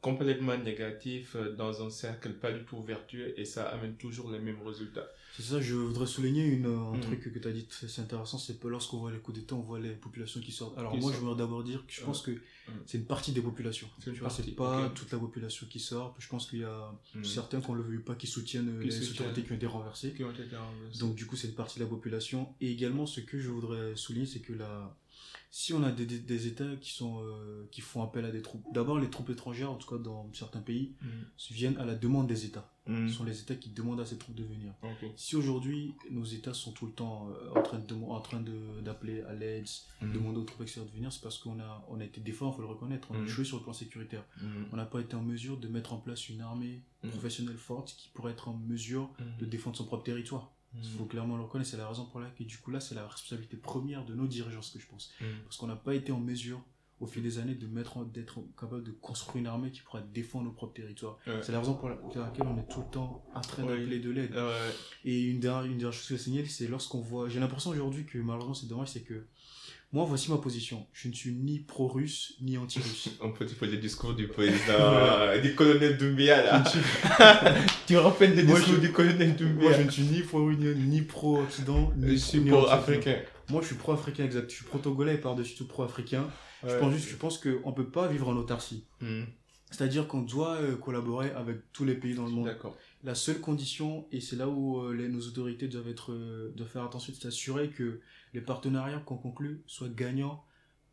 complètement négatif euh, dans un cercle pas du tout vertueux et ça amène toujours les mêmes résultats. C'est ça, je voudrais souligner une, un mm. truc que tu as dit, c'est intéressant, c'est que lorsqu'on voit les coups d'État, on voit les populations qui sortent. Alors moi, je voudrais d'abord dire que je pense que mm. c'est une partie des populations. C'est pas toute la population qui sort. Je pense qu'il y a mm. certains, qu'on le veut pas, qui soutiennent les autorités qui ont été renversées. Qui ont été renversées. Donc du coup, c'est une partie de la population. Et également, ce que je voudrais souligner, c'est que la si on a des, des, États qui, sont, euh, qui font appel à des troupes, d'abord les troupes étrangères, en tout cas dans certains pays, mm. viennent à la demande des États. Mm. Ce sont les États qui demandent à ces troupes de venir. Si aujourd'hui nos États sont tout le temps euh, en train de en train d'appeler à l'aide, mm. demander aux troupes extérieures de venir, c'est parce qu'on a, on a été défendus, il faut le reconnaître, on a échoué sur le plan sécuritaire. On n'a pas été en mesure de mettre en place une armée professionnelle forte qui pourrait être en mesure de défendre son propre territoire. Il faut clairement le reconnaître, c'est la raison pour laquelle, du coup, là, c'est la responsabilité première de nos dirigeants, ce que je pense. Mm. Parce qu'on n'a pas été en mesure, au fil des années, de mettre, d'être capable de construire une armée qui pourrait défendre nos propres territoires. C'est la raison pour laquelle on est tout le temps en train d'appeler de l'aide. Et une dernière, une dernière chose que je signale, c'est lorsqu'on voit, j'ai l'impression aujourd'hui que malheureusement, c'est dommage, c'est que moi, voici ma position. Je ne suis ni pro-russe, ni anti-russe. On peut dire le discours du président, du colonel Doumbia, là. tu rappelles le discours du colonel Doumbia? Moi, je ne suis ni pro-Union, ni pro-Occident, ni Je suis pro-africain. Moi, je suis pro-africain, exact. Je suis pro-togolais et par-dessus tout pro-africain. je pense juste, je pense qu'on ne peut pas vivre en autarcie. Hmm. C'est-à-dire qu'on doit euh, collaborer avec tous les pays dans le monde. D'accord. La seule condition, et c'est là où euh, les, nos autorités doivent, être, euh, de faire attention, c'est s'assurer que les partenariats qu'on conclut soient gagnants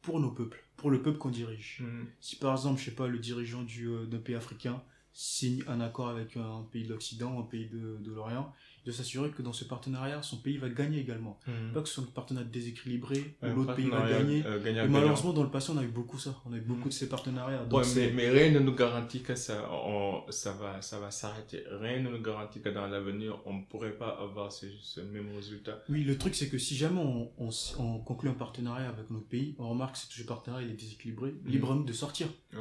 pour nos peuples, pour le peuple qu'on dirige. Mhm. Si par exemple, je sais pas, le dirigeant d'un pays africain signe un accord avec un pays de l'Occident, un pays de, de l'Orient, de s'assurer que dans ce partenariat, son pays va gagner également. Mhm. Pas que ce soit un partenariat déséquilibré, où l'autre pays va gagner. Euh, malheureusement, dans le passé, on a eu beaucoup ça. On a eu beaucoup de ces partenariats. mais, mais, rien ne nous garantit que ça, ça va, ça va s'arrêter. Rien ne nous garantit que dans l'avenir, on ne pourrait pas avoir ce, ce, même résultat. Oui, le truc, c'est que si jamais on, on, conclut un partenariat avec notre pays, on remarque que ce partenariat il est déséquilibré, libre à nous de sortir. Ouais.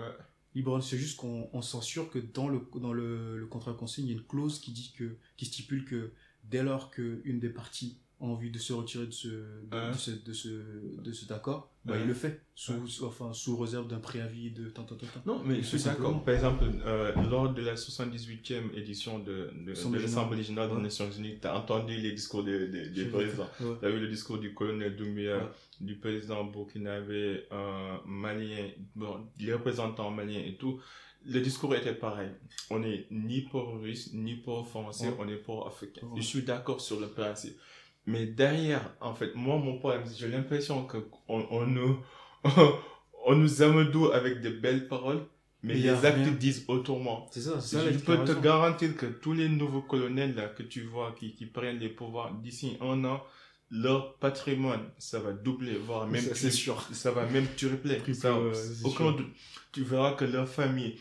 Libre, c'est juste qu'on s'assure que dans le, contrat qu'on signe, il y a une clause qui dit que, qui stipule que dès lors qu'une des parties envie de se retirer de ce, de, ce, de, ce, de cet accord, bah, il le fait, sous, enfin, sous réserve d'un préavis de tant, tant, tant, Non, mais je suis d'accord. Par exemple, euh, lors de la 78e édition de, de, l'Assemblée générale des Nations Unies, tu as entendu les discours des de, présidents. Tu as eu le discours du colonel Doumbia, du président burkinabé, euh, malien, bon, les représentants maliens et tout. Le discours était pareil. On n'est ni pour russe, ni pour français, on est pour africain. Je suis d'accord sur le principe. Mais derrière, en fait, moi, mon problème, j'ai l'impression qu'on on nous, on nous avec de belles paroles, mais, les actes disent autrement. C'est ça, c'est ça. Je peux te garantir que tous les nouveaux colonels là, que tu vois qui, qui prennent les pouvoirs d'ici un an, leur patrimoine, ça va doubler, voire même, c'est sûr. Ça va même tripler. Ça, aucun doute. Tu verras que leur famille,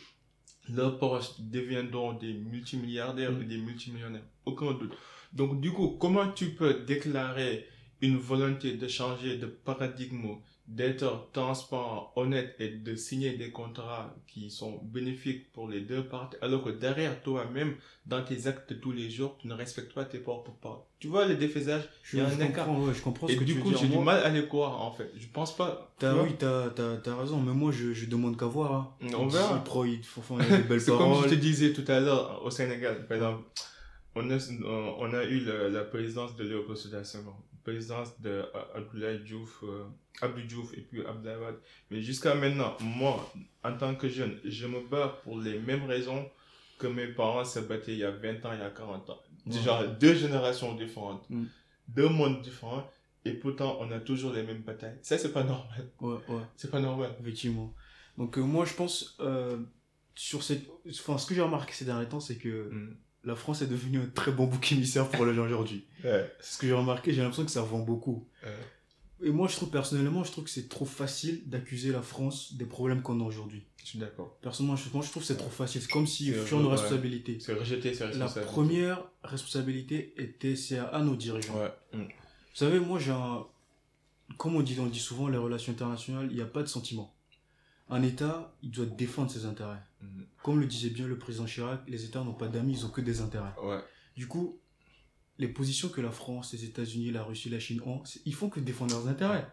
leurs proches deviendront des multimilliardaires et mm. des multimillionnaires. Aucun doute. Donc, du coup, comment tu peux déclarer une volonté de changer de paradigme, d'être transparent, honnête et de signer des contrats qui sont bénéfiques pour les deux parties, alors que derrière toi-même, dans tes actes de tous les jours, tu ne respectes pas tes propres paroles. Tu vois le défaisage, il y a un écart. je comprends et du coup, j'ai du mal à les croire, en fait. Je pense pas. As, oui, t'as, as, as, raison, mais moi, je, je demande qu'à voir. Hein. On verra. Il des belles C'est comme je te disais tout à l'heure, au Sénégal, par exemple on a, on a eu la, présidence de Léopold Sédar Senghor, présidence de euh, Abdoulaye Diouf, euh, Abdou Diouf et puis Abdoulaye Mais jusqu'à maintenant, moi, en tant que jeune, je me bats pour les mêmes raisons que mes parents se battaient il y a 20 ans, il y a 40 ans. Déjà, deux générations différentes, mm. deux mondes différents, et pourtant, on a toujours les mêmes batailles. Ça, c'est pas normal. Ouais, ouais. C'est pas normal. Effectivement. Donc, euh, moi, je pense, sur cette, enfin, ce que j'ai remarqué ces derniers temps, c'est que, mm la France est devenue un très bon bouc émissaire pour les gens aujourd'hui. C'est ce que j'ai remarqué, j'ai l'impression que ça vend beaucoup. Et moi, je trouve personnellement, je trouve que c'est trop facile d'accuser la France des problèmes qu'on a aujourd'hui. Je suis d'accord. Personnellement, je, moi, je trouve que c'est trop facile. C'est comme si nos responsabilités. C'est rejeter ses responsabilités. La première responsabilité était c'est à nos dirigeants. Mm. Vous savez, moi, j'ai un... Comme on dit, on dit souvent, les relations internationales, il n'y a pas de sentiment un État, il doit défendre ses intérêts. Comme le disait bien le président Chirac, les États n'ont pas d'amis, ils ont que des intérêts. Du coup, les positions que la France, les États-Unis, la Russie, la Chine ont, ils font que défendre leurs intérêts.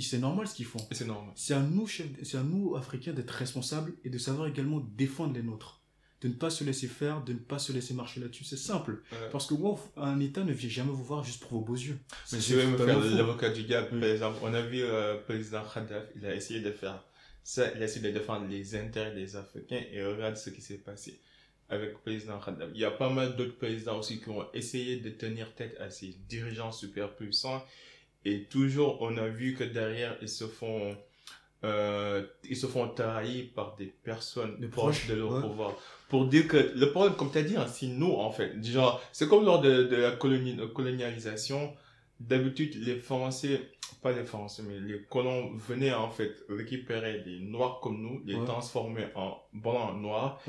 c'est normal ce qu'ils font. C'est normal. C'est à nous, c'est à nous, Africains, d'être responsables et de savoir également défendre les nôtres. De ne pas se laisser faire, de ne pas se laisser marcher là-dessus. C'est simple. Parce que un État ne vient jamais vous voir juste pour vos beaux yeux. Mais je vais me faire l'avocat du diable. Par exemple, on a vu euh, le président Kadhafi, il a essayé de faire ça, il a essayé de défendre les intérêts des Africains et regarde ce qui s'est passé avec le président Kadhafi. Il y a pas mal d'autres présidents aussi qui ont essayé de tenir tête à ces dirigeants super puissants et toujours, on a vu que derrière, ils se font, euh, ils se font trahir par des personnes proches de leur pouvoir. Pour dire que le problème, comme tu as dit, hein, c'est nous, en fait. Genre, c'est comme lors de, de la colonialisation. D'habitude, les Français, pas les Français, mais les colons venaient en fait récupérer des Noirs comme nous, les transformer en blancs noirs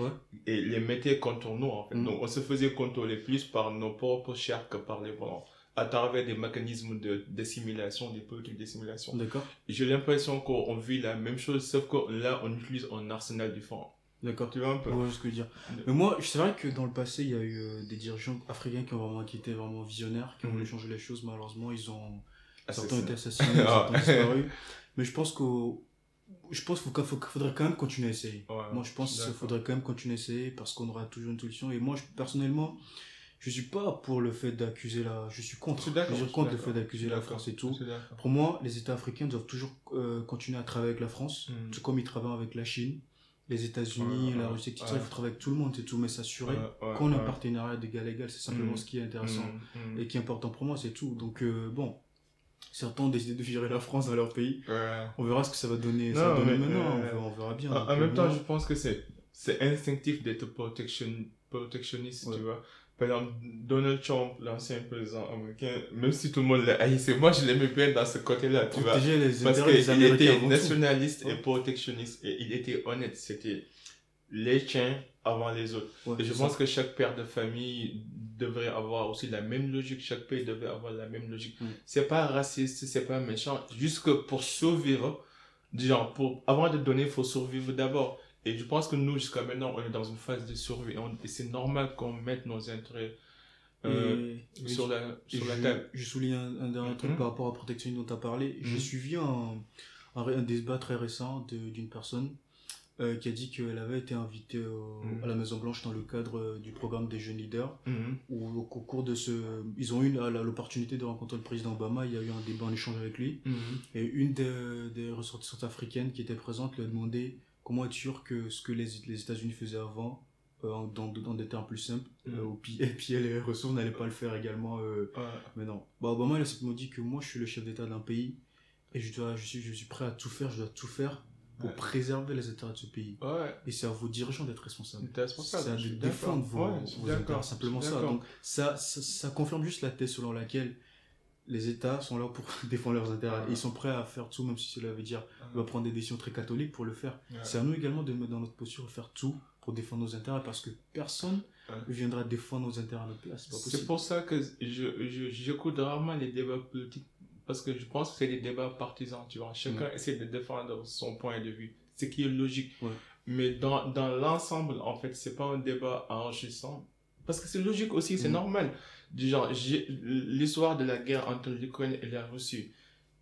et les mettaient contre nous en fait. Mm. Donc on se faisait contrôler plus par nos propres chers que par les blancs à travers des mécanismes de d'assimilation, des politiques d'assimilation. D'accord. J'ai l'impression qu'on vit la même chose, sauf que là, on utilise un arsenal différent. D'accord. Tu vois un peu Ouais, ce que je veux dire. Mais moi, c'est vrai que dans le passé, il y a eu euh, des dirigeants africains qui ont vraiment qui étaient vraiment visionnaires, qui ont mhm. voulu changer les choses. Malheureusement, ils ont certains été assassinés, certains disparu. Mais je pense qu'au je pense qu'il faudrait quand même continuer à essayer. moi, je pense qu'il faudrait quand même continuer à essayer parce qu'on aura toujours une solution. Et moi, je, personnellement, je suis pas pour le fait d'accuser la je suis contre je suis contre le fait d'accuser la France et tout pour moi les États africains doivent toujours euh, continuer à travailler avec la France hmm. tout comme ils travaillent avec la Chine les États-Unis la Russie etc. il faut travailler avec tout le monde et tout mais s'assurer qu'on a un partenariat d'égal à égal c'est simplement hmm. ce qui est intéressant hmm. et qui est important pour moi c'est tout. Donc euh, bon certains ont décidé de virer la France dans leur pays. On verra ce que ça va donner, ça va donner maintenant on, verra, bien. en, même temps je pense que c'est c'est instinctif d'être protection protectionniste tu vois par exemple, Donald Trump, l'ancien président américain, même si tout le monde l'a haïssé, moi je l'aimais bien dans ce côté-là, tu vois. Les parce qu'il était nationaliste et protectionniste et il était honnête. C'était les tiens avant les autres. et je pense que chaque père de famille devrait avoir aussi la même logique, chaque pays devrait avoir la même logique. Mm. C'est pas raciste, c'est pas méchant, juste que pour survivre, genre, pour, avant de donner, il faut survivre d'abord. Et je pense que nous, jusqu'à maintenant, on est dans une phase de survie. Et, c'est normal qu'on mette nos intérêts euh, sur, la, sur la table. Je souligne un, dernier truc mhm. par rapport à la protection dont tu as parlé. J'ai mhm. suivi un, un, débat très récent d'une personne euh, qui a dit qu'elle avait été invitée mhm. à la Maison Blanche dans le cadre du programme des jeunes leaders, où au, cours de ce, ils ont eu l'opportunité de rencontrer le président Obama. Il y a eu un débat, en échange avec lui, et une des, des ressortissantes africaines qui était présente lui a demandé comment être sûr que ce que les, les États-Unis faisaient avant, euh, dans, dans, des termes plus simples, mm. euh, et puis les ressources n'allaient pas le faire également. Euh, Mais non. Bah, Obama, il a simplement dit que moi, je suis le chef d'État d'un pays et je, dois, je, suis, je suis prêt à tout faire, je dois tout faire pour préserver les intérêts de ce pays. Et c'est à vos dirigeants d'être responsables. C'est à de défendre vos, vos intérêts, simplement ça. Donc ça, ça, ça, confirme juste la thèse selon laquelle les États sont là pour défendre leurs intérêts. ils sont prêts à faire tout, même si cela veut dire on va prendre des décisions très catholiques pour le faire. C'est à nous également de mettre dans notre posture faire tout pour défendre nos intérêts parce que personne ne viendra défendre nos intérêts à notre place. C'est pour ça que je, j'écoute rarement les débats politiques parce que je pense que c'est des débats partisans. Tu vois, chacun essaie de défendre son point de vue, ce qui est logique. Mais dans, dans l'ensemble, en fait, c'est pas un débat enrichissant parce que c'est logique aussi, c'est normal l'histoire de la guerre entre l'Ukraine et la Russie.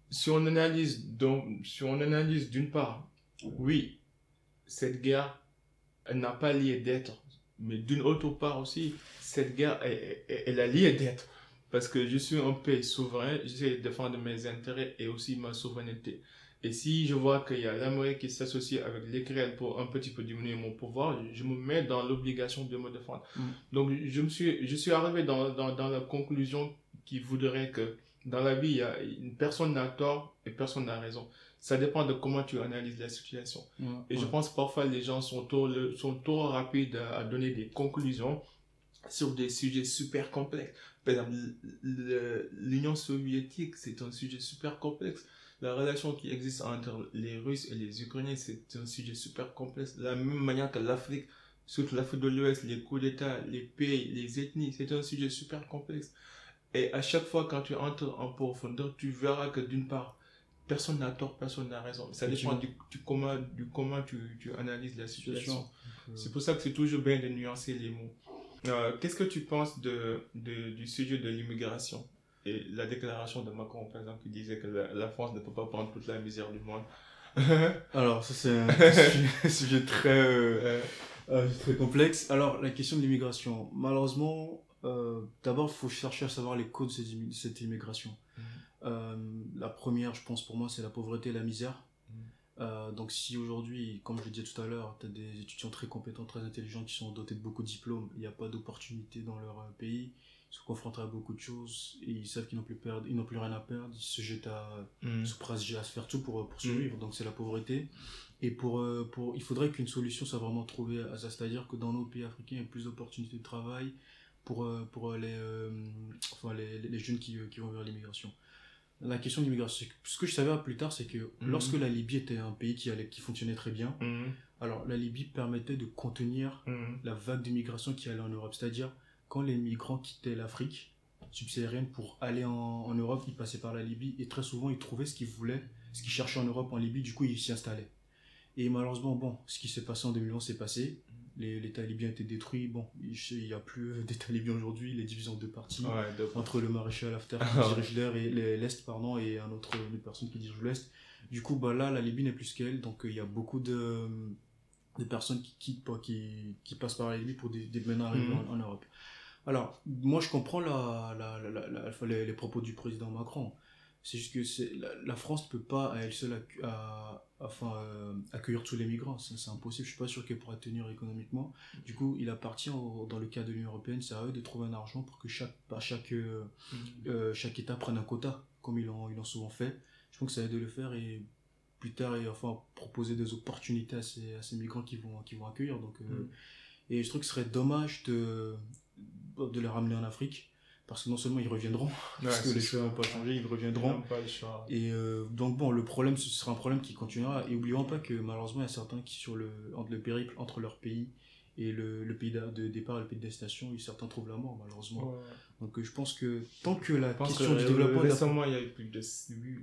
Si on analyse donc, si on analyse d'une part, oui, cette guerre n'a pas lieu d'être, mais d'une autre part aussi, cette guerre elle a lieu d'être parce que je suis un pays souverain, j'essaie de défendre mes intérêts et aussi ma souveraineté. Et si je vois qu'il y a l'Amérique qui s'associe avec l'Ukraine pour un petit peu diminuer mon pouvoir, je me mets dans l'obligation de me défendre. Mm. Donc, je me suis, je suis arrivé dans, dans, dans, la conclusion qui voudrait que dans la vie, il y a, une personne n'a tort et personne n'a raison. Ça dépend de comment tu analyses la situation. et je pense parfois les gens sont trop, sont trop rapides à, donner des conclusions sur des sujets super complexes. Par exemple, l'Union soviétique, c'est un sujet super complexe la relation qui existe entre les Russes et les Ukrainiens, c'est un sujet super complexe. De la même manière que l'Afrique, surtout l'Afrique de l'Ouest, les coups d'État, les pays, les ethnies, c'est un sujet super complexe. Et à chaque fois, quand tu entres en profondeur, tu verras que d'une part, personne n'a tort, personne n'a raison. Ça dépend du, comment, du comment tu, tu analyses la situation. C'est pour ça que c'est toujours bien de nuancer les mots. Euh, qu'est-ce que tu penses de, de, du sujet de l'immigration? Et la déclaration de Macron, par exemple, qui disait que la, France ne peut pas prendre toute la misère du monde. Alors, ça, c'est un sujet, très, euh, euh, très complexe. Alors, la question de l'immigration. Malheureusement, euh, d'abord, il faut chercher à savoir les causes de cette immigration. Mhm. la première, je pense, pour moi, c'est la pauvreté et la misère. Mhm. donc si aujourd'hui, comme je le disais tout à l'heure, tu as des étudiants très compétents, très intelligents qui sont dotés de beaucoup de diplômes, il n'y a pas d'opportunités dans leur pays, se confrontent à beaucoup de choses et ils savent qu'ils n'ont plus, perdre, ils n'ont plus rien à perdre, ils se jettent à, mmh. à se faire tout pour, pour survivre, donc c'est la pauvreté. Et pour, euh, pour, il faudrait qu'une solution soit vraiment trouvée à ça, c'est-à-dire que dans nos pays africains, il y a plus d'opportunités de travail pour, euh, pour les, euh, enfin, les, les, jeunes qui, qui vont vers l'immigration. La question de l'immigration, ce que je savais plus tard, c'est que mmh. lorsque la Libye était un pays qui, allait, qui fonctionnait très bien, mmh. alors la Libye permettait de contenir la vague d'immigration qui allait en Europe, c'est-à-dire quand les migrants quittaient l'Afrique subsaharienne pour aller en, Europe, ils passaient par la Libye et très souvent ils trouvaient ce qu'ils voulaient, ce qu'ils cherchaient en Europe, en Libye, du coup ils s'y installaient. Et malheureusement, bon, ce qui s'est passé en 2011 s'est passé. L'État libyen a été détruit. Bon, il n'y a plus d'État libyen aujourd'hui. Les divisions de partis entre le maréchal Haftar qui dirige l'air et l'Est, pardon, et un autre, une personne qui dirige l'Est. Du coup, bah là, la Libye n'est plus qu'elle. Donc, il y a beaucoup de, de personnes qui quittent, qui, qui passent par la Libye pour des, des mhm. en, Europe. Alors, moi, je comprends la, la, la, les, propos du président Macron. C'est juste que la, France ne peut pas, à elle seule, à, enfin, euh, accueillir tous les migrants. C'est impossible. Je suis pas sûr qu'elle pourra tenir économiquement. Du coup, il appartient, dans le cas de l'Union Européenne, c'est à eux de trouver un argent pour que chaque, chaque, euh, mmh. euh, chaque État prenne un quota, comme ils l'ont ils souvent fait. Je pense que ça aide de le faire et plus tard, et enfin, proposer des opportunités à ces, à ces migrants qui vont, qui vont accueillir. Donc, mmh. Et je trouve que ce serait dommage de, de les ramener en Afrique parce que non seulement ils reviendront, parce que les choses n'ont pas changé, ils reviendront. Et euh, donc bon, le problème, ce sera un problème qui continuera. Et oublions pas que malheureusement, il y a certains qui, sur le, entre le périple entre leur pays et le, le pays de départ et le pays de destination, certains trouvent la mort, malheureusement. Donc euh, je pense que tant que la question du développement... Récemment, il y a eu plus de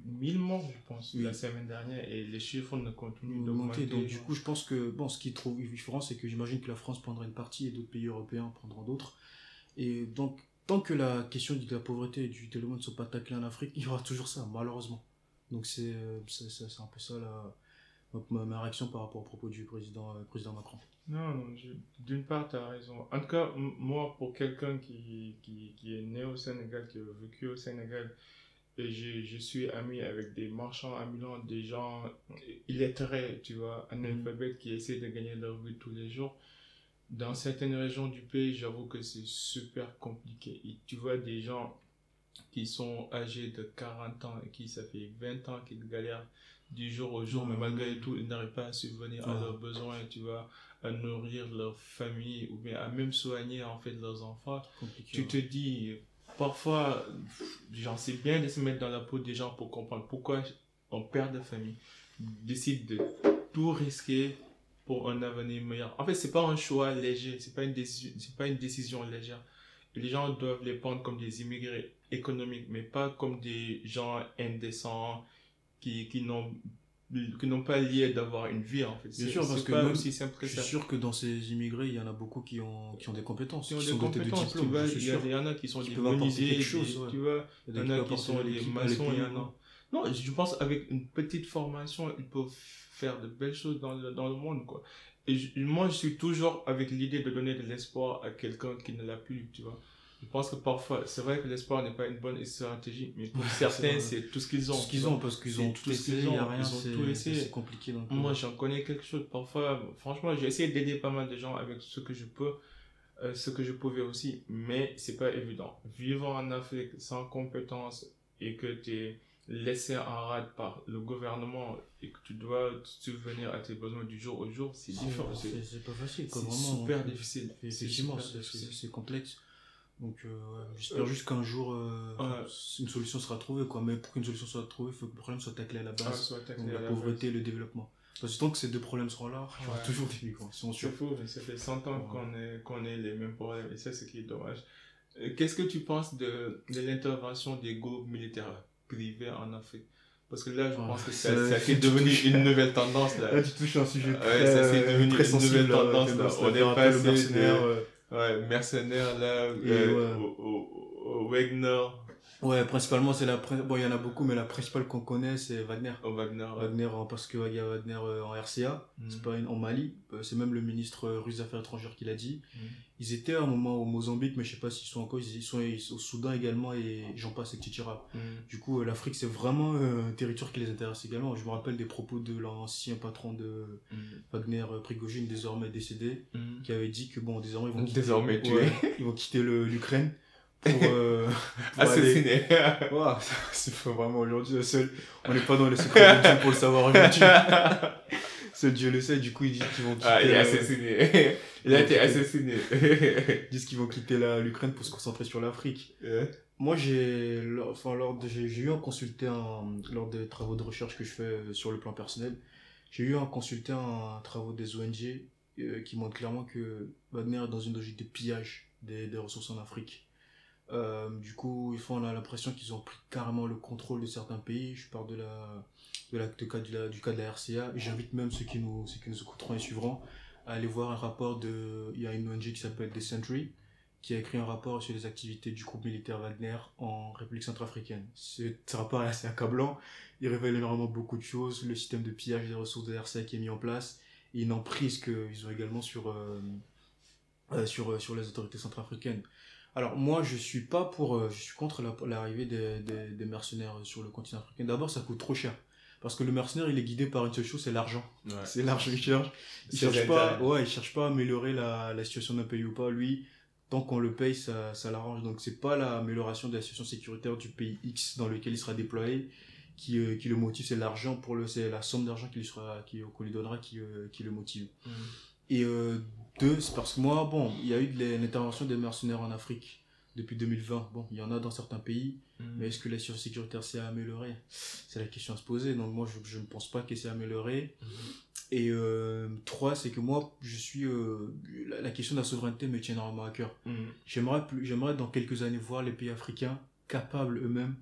1000 morts, je pense, la semaine dernière, et les chiffres ne continuent d'augmenter. Donc du coup, je pense que bon, ce qui est trop différent, c'est que j'imagine que la France prendra une partie et d'autres pays européens prendront d'autres. Et donc, tant que la question de la pauvreté et du développement ne sont pas taclées en Afrique, il y aura toujours ça, malheureusement. Donc, c'est euh, un peu ça la, ma, ma, réaction par rapport au propos du président, euh, président Macron. Non, non d'une part, tu as raison. En tout cas, moi, pour quelqu'un qui, qui, qui, est né au Sénégal, qui a vécu au Sénégal, et je, je suis ami avec des marchands ambulants, des gens illettrés, tu vois, analphabètes mm. qui essaient de gagner leur vie tous les jours dans certaines régions du pays, j'avoue que c'est super compliqué. Et tu vois des gens qui sont âgés de 40 ans et qui, ça fait 20 ans qu'ils galèrent du jour au jour, mais malgré tout, ils n'arrivent pas à subvenir à leurs besoins, tu vois, à nourrir leur famille ou bien à même soigner en fait leurs enfants. tu te dis, parfois, j'en sais bien de se mettre dans la peau des gens pour comprendre pourquoi un père de famille décide de tout risquer pour un avenir meilleur. En fait, c'est pas un choix léger, c'est pas une décision, c'est pas une décision légère. les gens doivent les prendre comme des immigrés économiques, mais pas comme des gens indécents qui, qui n'ont qui n'ont pas lié d'avoir une vie en fait. Bien sûr, parce que même, aussi simple que je suis sûr que dans ces immigrés, il y en a beaucoup qui ont, qui ont des compétences. Qui ont des compétences, de il, y en a qui sont des menuisiers, tu vois, il y en a qui sont des maçons, il y en a. Non, je pense avec une petite formation, ils peuvent faire de belles choses dans le, dans le monde, quoi. Et moi, je suis toujours avec l'idée de donner de l'espoir à quelqu'un qui ne l'a plus, tu vois. Je pense que parfois, c'est vrai que l'espoir n'est pas une bonne stratégie, mais pour certains, c'est tout ce qu'ils ont. Ce qu'ils ont, parce qu'ils ont tout essayé, il a rien. C'est compliqué. Donc, moi, j'en connais quelque chose. Parfois, franchement, j'ai essayé d'aider pas mal de gens avec ce que je peux, euh, ce que je pouvais aussi, mais c'est pas évident. Vivre en Afrique sans compétences et que tu es laissé en rade par le gouvernement et que tu dois subvenir à tes besoins du jour au jour, c'est différent. C'est pas facile. C'est super difficile. Effectivement, c'est complexe. Donc euh, j'espère juste qu'un jour euh, une solution sera trouvée. Quoi. Mais pour qu'une solution soit trouvée, il faut que le problème soit taclé à la base. Ah, donc, la, pauvreté et le développement. Parce que tant que ces deux problèmes seront là, il y aura toujours des migrants. C'est fou, mais ça fait 100 ans qu'on ait, qu'on ait les mêmes problèmes. Et ça, c'est qui est dommage. Euh, qu'est-ce que tu penses de, de l'intervention des groupes militaires? Privé en Afrique. Parce que là, je pense que ça, ça devenu une nouvelle tendance. Là, là tu touches un sujet très, ouais, ça c'est devenu très une nouvelle tendance. Là. On est passé mercenaire, ouais, mercenaire là, euh, au, au, Wagner. Ouais, principalement, c'est la. Bon, il y en a beaucoup, mais la principale qu'on connaît, c'est Wagner. Oh, Wagner. Wagner, parce qu'il y a Wagner euh, en RCA, Mm. c'est pas une- en Mali, euh, c'est même le ministre euh, russe des Affaires étrangères qui l'a dit. Mm. Ils étaient à un moment au Mozambique, mais je sais pas s'ils sont encore, ils sont ils sont au Soudan également, et j'en passe, etc. Mm. Du coup, euh, l'Afrique, c'est vraiment euh, un territoire qui les intéresse également. Je me rappelle des propos de l'ancien patron de Mm. Wagner, euh, Prigogine, désormais décédé, Mm. qui avait dit que bon, désormais, ils vont quitter, Désormais tué. Ouais, ils vont quitter le- l'Ukraine pour, euh, pour aller-. Wow, c'est vraiment aujourd'hui le seul. On n'est pas dans les secrets pour le savoir aujourd'hui. Seul Dieu le sait, du coup ils disent qu'ils vont quitter. Ah, il est assassiné. Il a Donc, été assassiné. ils disent qu'ils vont quitter l'Ukraine pour se concentrer sur l'Afrique. Ouais. Moi j'ai, enfin lors j'ai eu à consulter un, lors des travaux de recherche que je fais euh, sur le plan personnel, j'ai eu à consulter un travaux des ONG euh, qui montrent clairement que Wagner est dans une logique de pillage des, des ressources en Afrique. Euh, du coup, ils font, l'impression qu'ils ont pris carrément le contrôle de certains pays. Je parle de la, de la, du cas de la RCA. J'invite même ceux qui nous, ceux qui nous écouteront et suivront à aller voir un rapport de, il y a une ONG qui s'appelle The Century, qui a écrit un rapport sur les activités du groupe militaire Wagner en République centrafricaine. Ce rapport est assez accablant. Il révèle énormément beaucoup de choses, le système de pillage des ressources de la RCA qui est mis en place, et une emprise qu'ils ont également sur, euh, euh, sur, sur les autorités centrafricaines. Alors moi je suis pas pour, euh, je suis contre la- l'arrivée des, des, des mercenaires sur le continent africain. D'abord ça coûte trop cher. Parce que le mercenaire il est guidé par une seule chose, c'est l'argent. Ouais. C'est l'argent qu'il cherche. Il cherche pas, ouais, il cherche pas à améliorer la, la situation d'un pays ou pas. Lui, tant qu'on le paye, ça, ça l'arrange. Donc c'est pas l'amélioration de la situation sécuritaire du pays X dans lequel il sera déployé qui, euh, qui le motive, c'est l'argent pour le, c'est la somme d'argent qu'il sera, qui, qu'on lui donnera qui, euh, qui le motive. Et euh, deux, c'est parce que moi, bon, il y a eu de l'intervention des mercenaires en Afrique depuis 2020. Bon, il y en a dans certains pays, Mm. mais est-ce que la situation sécuritaire s'est améliorée? C'est la question à se poser. Donc moi, je, je ne pense pas qu'elle s'est améliorée. Mm. Et euh, trois, c'est que moi, je suis euh, la, la question de la souveraineté me tient énormément à cœur. Mm. J'aimerais plus, j'aimerais dans quelques années voir les pays africains capables eux-mêmes,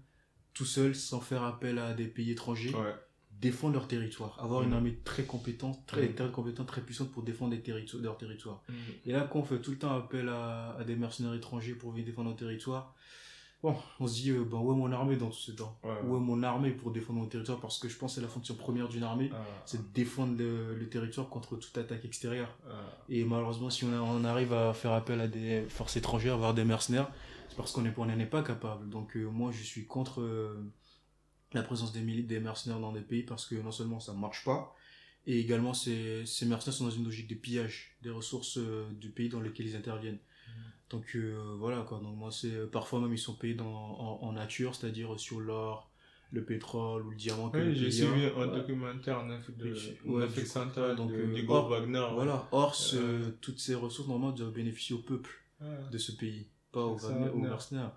tout seuls, sans faire appel à des pays étrangers, Ouais. Défendre leur territoire, avoir une Mhm. armée très compétente, très, Mhm. très compétente, très puissante pour défendre des territoires, leur territoire. Mm. Et là, quand on fait tout le temps appel à, à des mercenaires étrangers pour venir défendre notre territoire, bon, on se dit, euh, ben, où est mon armée dans tout ce temps? Ouais. Où est mon armée pour défendre mon territoire? Parce que je pense que la fonction première d'une armée, Ah. c'est de défendre le, le territoire contre toute attaque extérieure. Ah. Et malheureusement, si on, a- on arrive à faire appel à des forces étrangères, voire des mercenaires, c'est parce qu'on n'en est pas capable. Donc euh, moi, je suis contre euh, la présence des, des mercenaires dans des pays parce que non seulement ça ne marche pas, et également ces, ces mercenaires sont dans une logique de pillage des ressources euh, du pays dans lequel ils interviennent. Donc euh, voilà quoi. Donc moi c'est parfois même ils sont payés dans, en, en nature, c'est-à-dire sur l'or, le pétrole ou le diamant. Oui, j'ai suivi un Voilà. documentaire en Afrique, de, ouais, du- centrale donc, de, euh, du or- Wagner. ouais. Voilà. Or, ce- Euh. toutes ces ressources normalement doivent bénéficier au peuple Ah, de ce pays, pas aux, Wagner- mercenaires.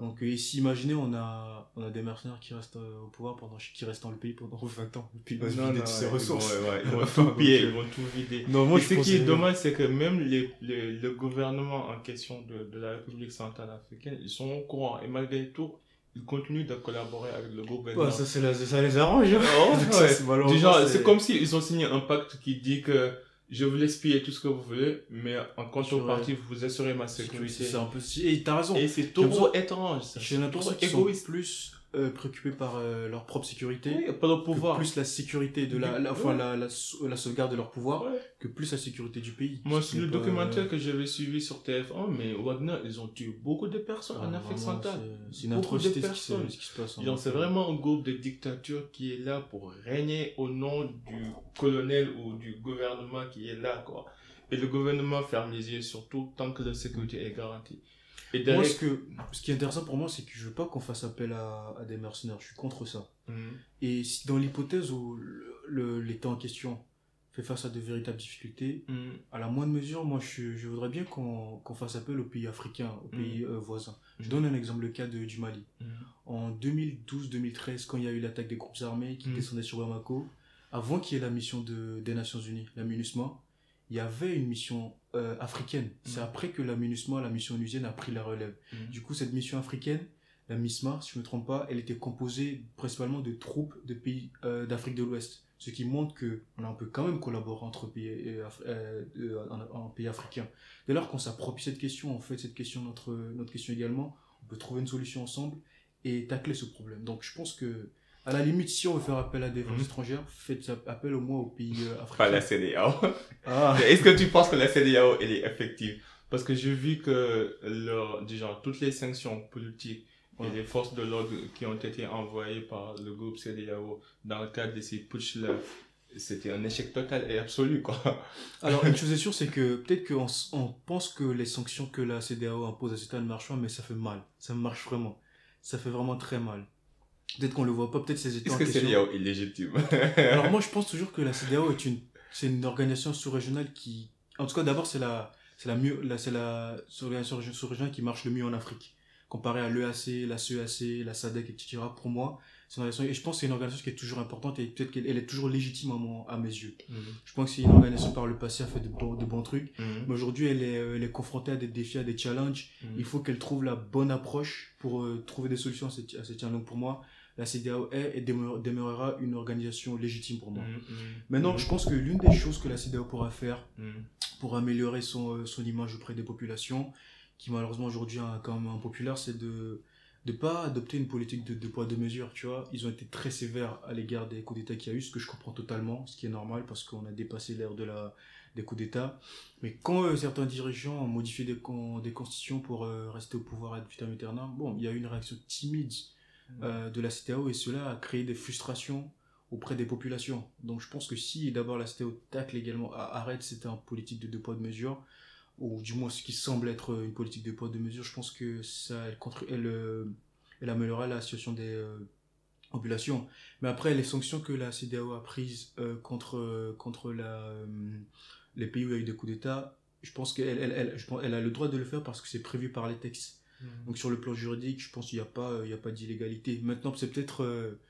Donc euh, ici, imaginez, on a, on a des mercenaires qui restent euh, au pouvoir pendant, qui restent dans le pays pendant 20 ans. Le pays va se Non, vider ses ouais, ressources. Ils vont, ouais, ouais, ils vont Donc, tout piller, euh, ils vont tout vider. Non, moi Et ce qui est dommage, c'est que même les, les- le gouvernement en question de, de la République centrale africaine, ils sont au courant. Et malgré tout, ils continuent de collaborer avec le. Ouais, ça, c'est la- ça les arrange. hein. Oh, ouais. c'est comme s'ils ont signé un pacte qui dit que je vous laisse piller tout ce que vous voulez, mais en contrepartie, vous assurez ma sécurité. C'est un peu si. Et t'as raison. Et c'est trop étrange. J'ai l'impression trop qu'ils sont égoïste. plus euh, préoccupés par euh, leur propre sécurité. Oui, pas le que pouvoir. plus la sécurité de la, la- enfin, Ouais. la, la, sau- la sauvegarde de leur pouvoir Ouais. que plus la sécurité du pays. Moi, sur le pas- documentaire que j'avais suivi sur TF1, mais Wagner, ils ont tué beaucoup de personnes Ah, en Afrique vraiment, centrale. c'est- une atrocité ce qui, ce qui se passe. hein. C'est vraiment un groupe de dictature qui est là pour régner au nom du colonel ou du gouvernement qui est là, quoi. Et le gouvernement ferme les yeux surtout tant que la sécurité est garantie. Et Moi, ce, que, ce qui est intéressant pour moi, c'est que je veux pas qu'on fasse appel à, à des mercenaires. Je suis contre ça. Mhm. Et si dans l'hypothèse où l'État en question fait face à de véritables difficultés, Mhm. à la moindre mesure, moi, je, je voudrais bien qu'on qu'on fasse appel aux pays africains, aux Mhm. pays euh, voisins. Je donne un exemple, le cas de, du Mali. En 2012-2013, quand il y a eu l'attaque des groupes armés qui descendaient sur Bamako, avant qu'il y ait la mission de, des Nations Unies, la MINUSMA, il y avait une mission euh, africaine. C'est Mhm. après que la MINUSMA, la mission onusienne, a pris la relève. Mhm. Du coup, cette mission africaine, la MISMA, si je ne me trompe pas, elle était composée principalement de troupes de pays euh, d'Afrique de l'Ouest. Ce qui montre que on peut quand même collaborer entre pays, euh, en, en pays africains. Dès lors qu'on s'approprie cette question, on fait cette question notre, notre question également, on peut trouver une solution ensemble et tacler ce problème. Donc je pense que, à la limite, si on veut faire appel à des forces Mhm. étrangères, faites appel au moins aux pays euh, africains. Pas la CDAO. Ah. Est-ce que tu penses que la CDAO, elle est effective? Parce que j'ai vu que leur, du genre, toutes les sanctions politiques Ouais. et les forces de l'ordre qui ont été envoyées par le groupe CDAO dans le cadre de ces putsch-là, c'était un échec total et absolu, quoi. Alors, une chose est sûre, c'est que peut-être qu'on on pense que les sanctions que la CDAO impose à État ne marchent pas, mais ça fait mal. Ça marche vraiment. Ça fait vraiment très mal. Peut-être qu'on le voit pas, peut-être ces États Est-ce que question- CDAO est légitime Alors moi, je pense toujours que la CDAO est une, c'est une organisation sous-régionale qui, en tout cas, d'abord, c'est la, c'est la mieux, la, c'est la organisation sous-régionale qui marche le mieux en Afrique. Comparé à l'EAC, la CEAC, la SADC, etc. Pour moi, c'est une organisation, et je pense que c'est une organisation qui est toujours importante et peut-être qu'elle elle est toujours légitime à, mon- à mes yeux. Mhm. Je pense que c'est une organisation par le passé a fait de bons, de bons trucs. Mhm. Mais aujourd'hui, elle est, elle est confrontée à des défis, à des challenges. Mhm. Il faut qu'elle trouve la bonne approche pour euh, trouver des solutions à ces, à ces challenges. Donc pour moi, la CDAO est et demeure- demeurera une organisation légitime pour moi. Mhm. Mhm. Maintenant, je pense que l'une des choses que la CDAO pourra faire Mhm. pour améliorer son, euh, son image auprès des populations, qui malheureusement aujourd'hui est quand même impopulaire, c'est de ne pas adopter une politique de, de poids, de mesure, tu vois. Ils ont été très sévères à l'égard des coups d'État qu'il y a eu, ce que je comprends totalement, ce qui est normal parce qu'on a dépassé l'ère de la, des coups d'État. Mais quand euh, certains dirigeants ont modifié des, con- des constitutions pour euh, rester au pouvoir ad vitam aeternam, bon, il y a eu une réaction timide euh, de la CTAO et cela a créé des frustrations auprès des populations. Donc je pense que si d'abord la CTAO tacle également, arrête un politique de deux poids de mesure, ou du moins ce qui semble être une politique de poids de mesure, je pense que ça, elle, elle, euh, elle améliorera la situation des euh, populations. Mais après, les sanctions que la CDAO a prises contre, contre les pays où il y a eu des coups d'État, je pense qu'elle a le droit de le faire parce que c'est prévu par les textes. Mhm. Donc sur le plan juridique, je pense qu'il n'y a pas, euh, il y a pas d'illégalité. Maintenant, c'est peut-être, euh,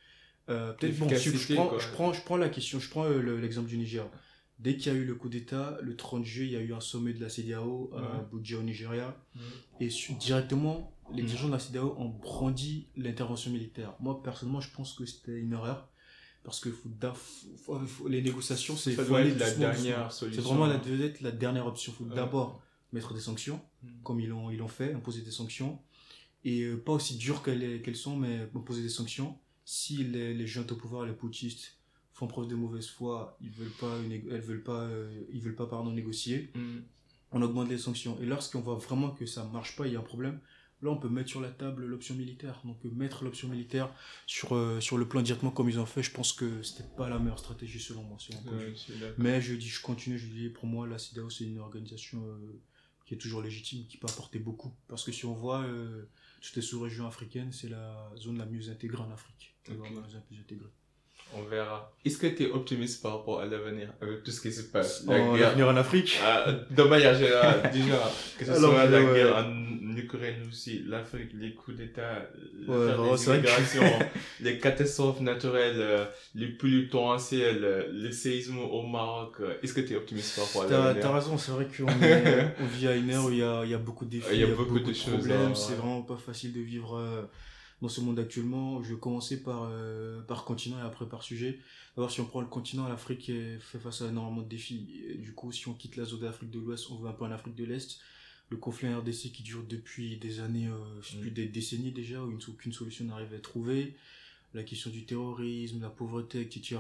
euh, peut-être bon. Je, prends, je prends, je prends la question, je prends le- l'exemple du Niger. Dès qu'il y a eu le coup d'État, le 30 juillet, il y a eu un sommet de la CDAO à. Abuja au Nigeria, Mhm. et directement, les dirigeants de la CDAO ont brandi l'intervention militaire. Moi, personnellement, je pense que c'était une erreur. Parce que faut da- faut- faut- les négociations, c'est la doucement, dernière doucement. solution. C'est vraiment la, être la dernière option. Il faut Ouais. d'abord mettre des sanctions. Comme ils l'ont ils l'ont fait, imposer des sanctions. Et euh, pas aussi dures qu'elles qu'elles sont, mais imposer des sanctions. Si les, les jeunes au pouvoir, les putschistes, font preuve de mauvaise foi, ils veulent pas, une- elles veulent pas, euh, ils veulent pas pardon, négocier, Mhm. on augmente les sanctions. Et lorsqu'on voit vraiment que ça marche pas, il y a un problème, là on peut mettre sur la table l'option militaire. Donc euh, mettre l'option militaire sur, euh, sur le plan directement comme ils ont fait, je pense que c'était pas la meilleure stratégie selon moi. selon. Ouais. Mais je dis, je continue, je dis, pour moi, la CIDAO, c'est une organisation euh, qui est toujours légitime, qui peut apporter beaucoup. Parce que si on voit euh, toutes les sous-régions africaines, c'est la zone la mieux intégrée en Afrique. Zone la plus intégrée. On verra. Est-ce que tu es optimiste par rapport à l'avenir avec tout ce qui se passe? La guerre l'avenir en Afrique Ah, de manière générale, déjà, que ce Alors, soit la ouais. guerre en Ukraine aussi, l'Afrique, les coups d'État, Ouais, vrai que- immigrations, les catastrophes naturelles, euh, les pluies torrentielles, euh, les séismes au Maroc. euh, Est-ce que tu es optimiste par rapport à T'as t'as l'avenir raison, c'est vrai qu'on on vit à une ère où il y a, il y a beaucoup de défis, Il y a beaucoup de choses, problèmes, hein, c'est ouais. vraiment pas facile de vivre euh, dans ce monde actuellement. Je vais commencer par, euh, par continent et après par sujet. D'abord, si on prend le continent, l'Afrique fait face à énormément de défis. Et du coup, si on quitte la zone d'Afrique de l'Ouest, on va un peu en Afrique de l'Est. Le conflit en RDC qui dure depuis des années, euh, Mm. plus des décennies déjà, où une- aucune solution n'arrive à être trouvée. La question du terrorisme, la pauvreté, etc.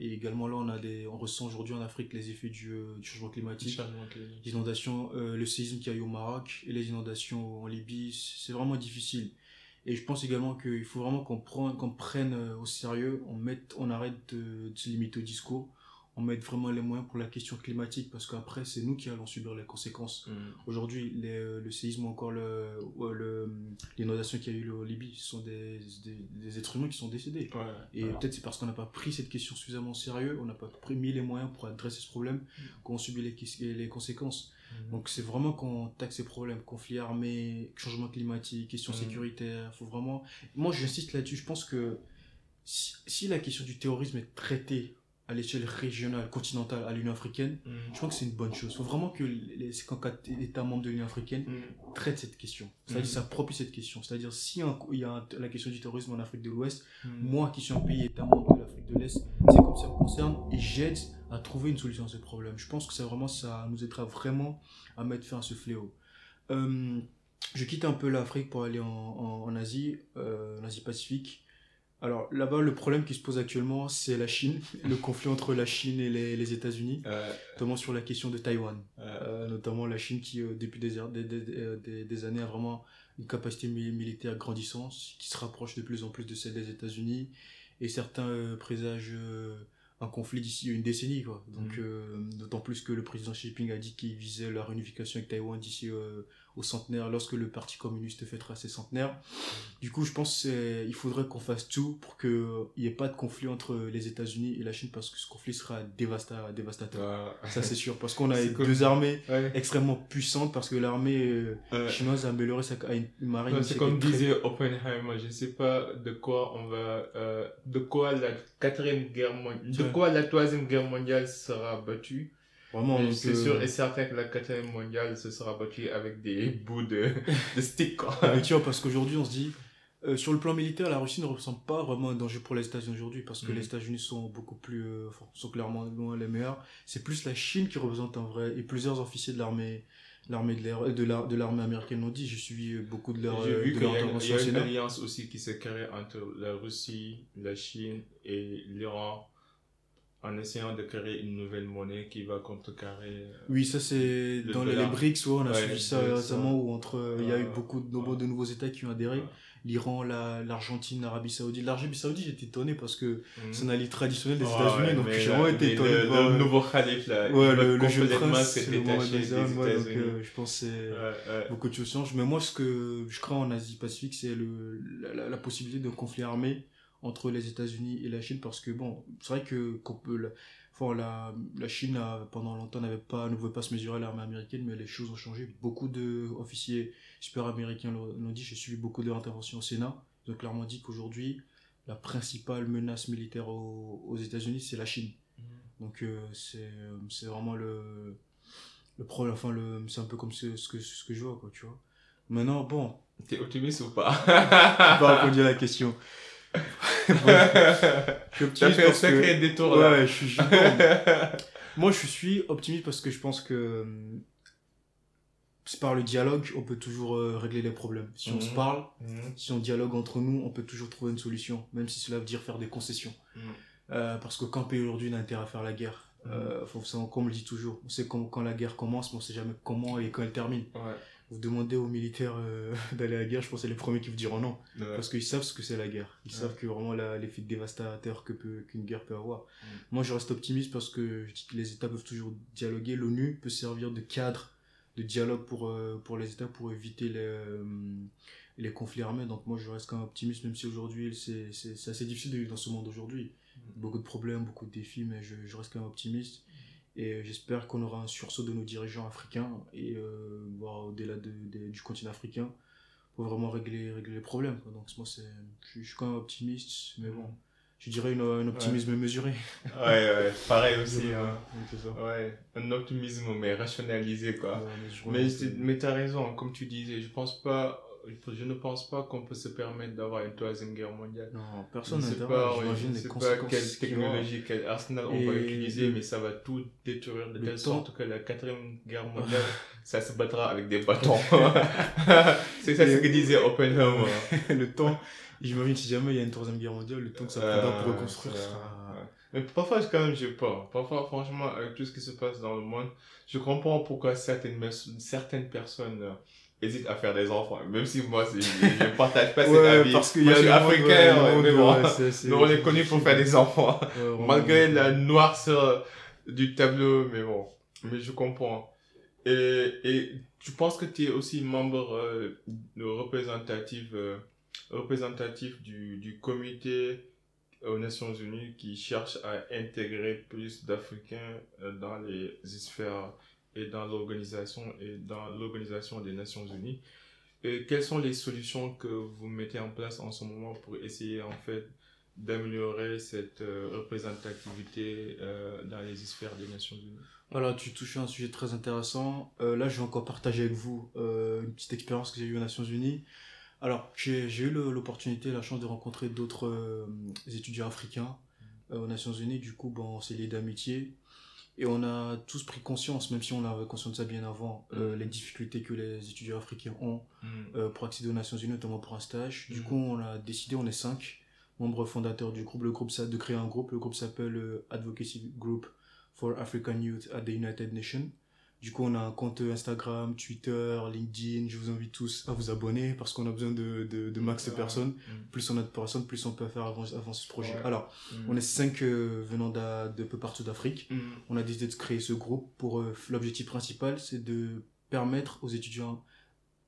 Et également là, on, a des, on ressent aujourd'hui en Afrique les effets du, euh, du changement climatique Changement climatique. les inondations, euh, le séisme qu'il y a eu au Maroc et les inondations en Libye, c'est vraiment difficile. Et je pense également qu'il faut vraiment qu'on prenne, qu'on prenne euh, au sérieux, on, mette, on arrête de, de se limiter au discours, on mette vraiment les moyens pour la question climatique parce qu'après c'est nous qui allons subir les conséquences. Mhm. Aujourd'hui, les- euh, le séisme ou encore le, l'inondation qu'il y a eu en Libye, ce sont des, des, des êtres humains qui sont décédés. Ouais. Et peut-être c'est parce qu'on n'a pas pris cette question suffisamment au sérieux, on n'a pas pris, mis les moyens pour adresser ce problème, qu'on subit les, les conséquences. Mhm. Donc c'est vraiment qu'on taxe ces problèmes, conflits armés, changement climatique, questions Mhm. sécuritaires, faut vraiment... Moi j'insiste là-dessus, je pense que si, si la question du terrorisme est traitée à l'échelle régionale, continentale, à l'Union africaine, Mhm. je pense que c'est une bonne chose. Il faut vraiment que les 54 États membres de l'Union africaine Mhm. traitent cette question. C'est-à-dire Mhm. s'approprient cette question. C'est-à-dire si un- il y a un- la question du terrorisme en Afrique de l'Ouest, Mhm. moi qui suis un pays État membre de l'Afrique de l'Est, c'est comme ça me concerne et j'aide à trouver une solution à ce problème. Je pense que ça vraiment ça nous aidera vraiment à mettre fin à ce fléau. Euh, je quitte un peu l'Afrique pour aller en, en, Asie, en Asie-Pacifique. Alors là-bas, le problème qui se pose actuellement, c'est la Chine, le conflit entre la Chine et les, les États-Unis, notamment sur la question de Taïwan. notamment la Chine qui, depuis des, des, des, des, années, a vraiment une capacité militaire grandissante, qui se rapproche de plus en plus de celle des États-Unis, et certains présagent un conflit d'ici une décennie quoi donc mm. d'autant plus que le président Xi Jinping a dit qu'il visait la réunification avec Taïwan d'ici au centenaire lorsque le Parti communiste fêtera ses centenaires. Du coup, je pense qu'il faudrait qu'on fasse tout pour qu'il n'y ait pas de conflit entre les États-Unis et la Chine parce que ce conflit sera dévastateur. dévastateur. Ça, c'est sûr. Parce qu'on a deux armées extrêmement puissantes parce que l'armée euh, chinoise a amélioré sa une marine. c'est comme disait Oppenheimer, je ne sais pas de quoi on va. Euh, de quoi la quatrième guerre mondiale. De quoi la troisième guerre mondiale sera battue. Vraiment, c'est sûr et certain que la quatrième mondiale se sera battue avec des bouts de, de stick, quoi. Mais tu vois, parce qu'aujourd'hui, on se dit, euh, sur le plan militaire, la Russie ne représente pas vraiment un danger pour les États-Unis aujourd'hui, parce que mm. les États-Unis sont beaucoup plus, euh, sont clairement loin les meilleurs. C'est plus la Chine qui représente un vrai, et plusieurs officiers de l'armée, l'armée de l'air, de l'armée américaine l'ont dit. J'ai suivi beaucoup de leur, J'ai vu qu'il y, a une alliance aussi qui s'est créée entre la Russie, la Chine et l'Iran en essayant de créer une nouvelle monnaie qui va contrecarrer. Euh, oui, ça c'est dans les, BRICS, où on a suivi ça récemment, où entre, il y a eu beaucoup de, de nouveaux États qui ont adhéré. L'Iran, l'Argentine, l'Arabie Saoudite. L'Arabie Saoudite, j'étais étonné parce que mhm. c'est un allié traditionnel des États-Unis, donc j'ai vraiment été étonné. Le, le, le, nouveau calife, là, ouais, le, le jeune prince, c'est le Mohamed donc euh, je pense que beaucoup de choses changent. Mais moi, ce que je crains en Asie-Pacifique, c'est la, la possibilité d'un conflit armé entre les États-Unis et la Chine parce que bon, c'est vrai que qu'on peut enfin, la, la Chine a, pendant longtemps n'avait pas ne pouvait pas se mesurer à l'armée américaine mais les choses ont changé. Beaucoup d'officiers super américains l'ont dit, j'ai suivi beaucoup de interventions au Sénat, ils ont clairement dit qu'aujourd'hui la principale menace militaire aux, aux États-Unis c'est la Chine. Mmh. Donc euh, c'est c'est vraiment le le problème enfin le c'est un peu comme ce, ce que ce que je vois quoi, tu vois. Maintenant bon, t'es optimiste ou pas? Pas répondu à la question. je suis optimiste parce que... détour Ouais, je suis... Moi, je suis optimiste parce que je pense que par le dialogue, on peut toujours euh, régler les problèmes. Si on se mhm. parle, mhm. si on dialogue entre nous, on peut toujours trouver une solution, même si cela veut dire faire des concessions. Mhm. Euh, parce que qu'un pays aujourd'hui n'a intérêt à faire la guerre. Euh, faut, comme on le dit toujours, on sait quand, quand la guerre commence, mais on sait jamais comment et quand elle termine. Ouais vous demandez aux militaires euh, d'aller à la guerre, je pense que c'est les premiers qui vous diront non. Parce qu'ils savent ce que c'est la guerre. Ils savent que vraiment l'effet dévastateur que peut, qu'une guerre peut avoir. Moi, je reste optimiste parce que je dis que les États peuvent toujours dialoguer. L'ONU peut servir de cadre de dialogue pour, euh, pour les États pour éviter les, euh, les conflits armés. Donc, moi, je reste quand même optimiste, même si aujourd'hui, c'est, c'est, assez difficile de vivre dans ce monde aujourd'hui. Beaucoup de problèmes, beaucoup de défis, mais je, je reste quand même optimiste. Et j'espère qu'on aura un sursaut de nos dirigeants africains et euh, voire au-delà de, du continent africain pour vraiment régler, régler les problèmes. Donc moi, c'est, je, suis quand même optimiste, mais bon, je dirais une, un optimisme mesuré. Ouais, ouais, pareil aussi. Hein. Ouais, un optimisme mais rationalisé quoi. mais mais, mais tu as raison, comme tu disais, je pense pas je ne pense pas qu'on peut se permettre d'avoir une troisième guerre mondiale. Non, personne ne sait pas, je ne sais pas quelle technologie, quel arsenal on va utiliser, mais ça va tout détruire de telle sorte que la quatrième guerre mondiale, ça se battra avec des bâtons. c'est ça ce que disait Oppenheimer. le temps, j'imagine si jamais il y a une troisième guerre mondiale, le temps que ça prendra pour reconstruire Mais parfois, quand même, j'ai peur. Parfois, franchement, avec tout ce qui se passe dans le monde, je comprends pourquoi certaines, certaines personnes hésite à faire des enfants. Même si moi, je ne partage pas cet avis. Parce qu'il y a je suis africain, mais bon, nous, on est connus pour faire des enfants. Malgré la noirceur du tableau, mais bon. Mais je comprends. Et, et tu penses que tu es aussi membre euh, représentatif, euh, représentatif du, du comité aux Nations Unies qui cherche à intégrer plus d'Africains euh, dans les sphères et dans l'organisation et dans l'organisation des Nations Unies. Et quelles sont les solutions que vous mettez en place en ce moment pour essayer en fait d'améliorer cette euh, représentativité euh, dans les sphères des Nations Unies? Voilà, tu touches un sujet très intéressant. Euh, là, je vais encore partager avec vous une petite expérience que j'ai eue aux Nations Unies. Alors, j'ai eu l'opportunité, la chance de rencontrer d'autres étudiants africains aux Nations Unies. Du coup, bon, on s'est liés d'amitié. Et on a tous pris conscience, même si on avait conscience de ça bien avant, euh, les difficultés que les étudiants africains ont euh, pour accéder aux Nations Unies, notamment pour un stage. Du coup, on a décidé, on est cinq membres fondateurs du groupe, le groupe de créer un groupe. Le groupe s'appelle euh, Advocacy Group for African Youth at the United Nations. Du coup, on a un compte Instagram, Twitter, LinkedIn. Je vous invite tous à vous abonner parce qu'on a besoin de, de, de max de personnes. Plus on a de personnes, plus on peut faire avancer, ce projet. Alors, on est cinq euh, venant de, de peu partout d'Afrique. On a décidé de créer ce groupe pour euh, l'objectif principal, c'est de permettre aux étudiants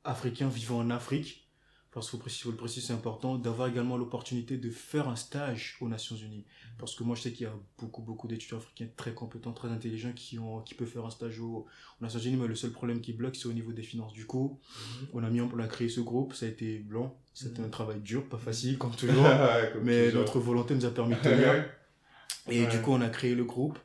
africains vivant en Afrique parce qu'il faut, préciser, faut le préciser, c'est important, d'avoir également l'opportunité de faire un stage aux Nations Unies. Parce que moi, je sais qu'il y a beaucoup, beaucoup d'étudiants africains très compétents, très intelligents qui, ont, qui peuvent faire un stage aux, Nations Unies, mais le seul problème qui bloque, c'est au niveau des finances. Du coup, mhm. on a mis, on a créé ce groupe, ça a été blanc, c'était mhm. un travail dur, pas facile, comme toujours, mais notre volonté nous a permis de tenir. Et du coup, on a créé le groupe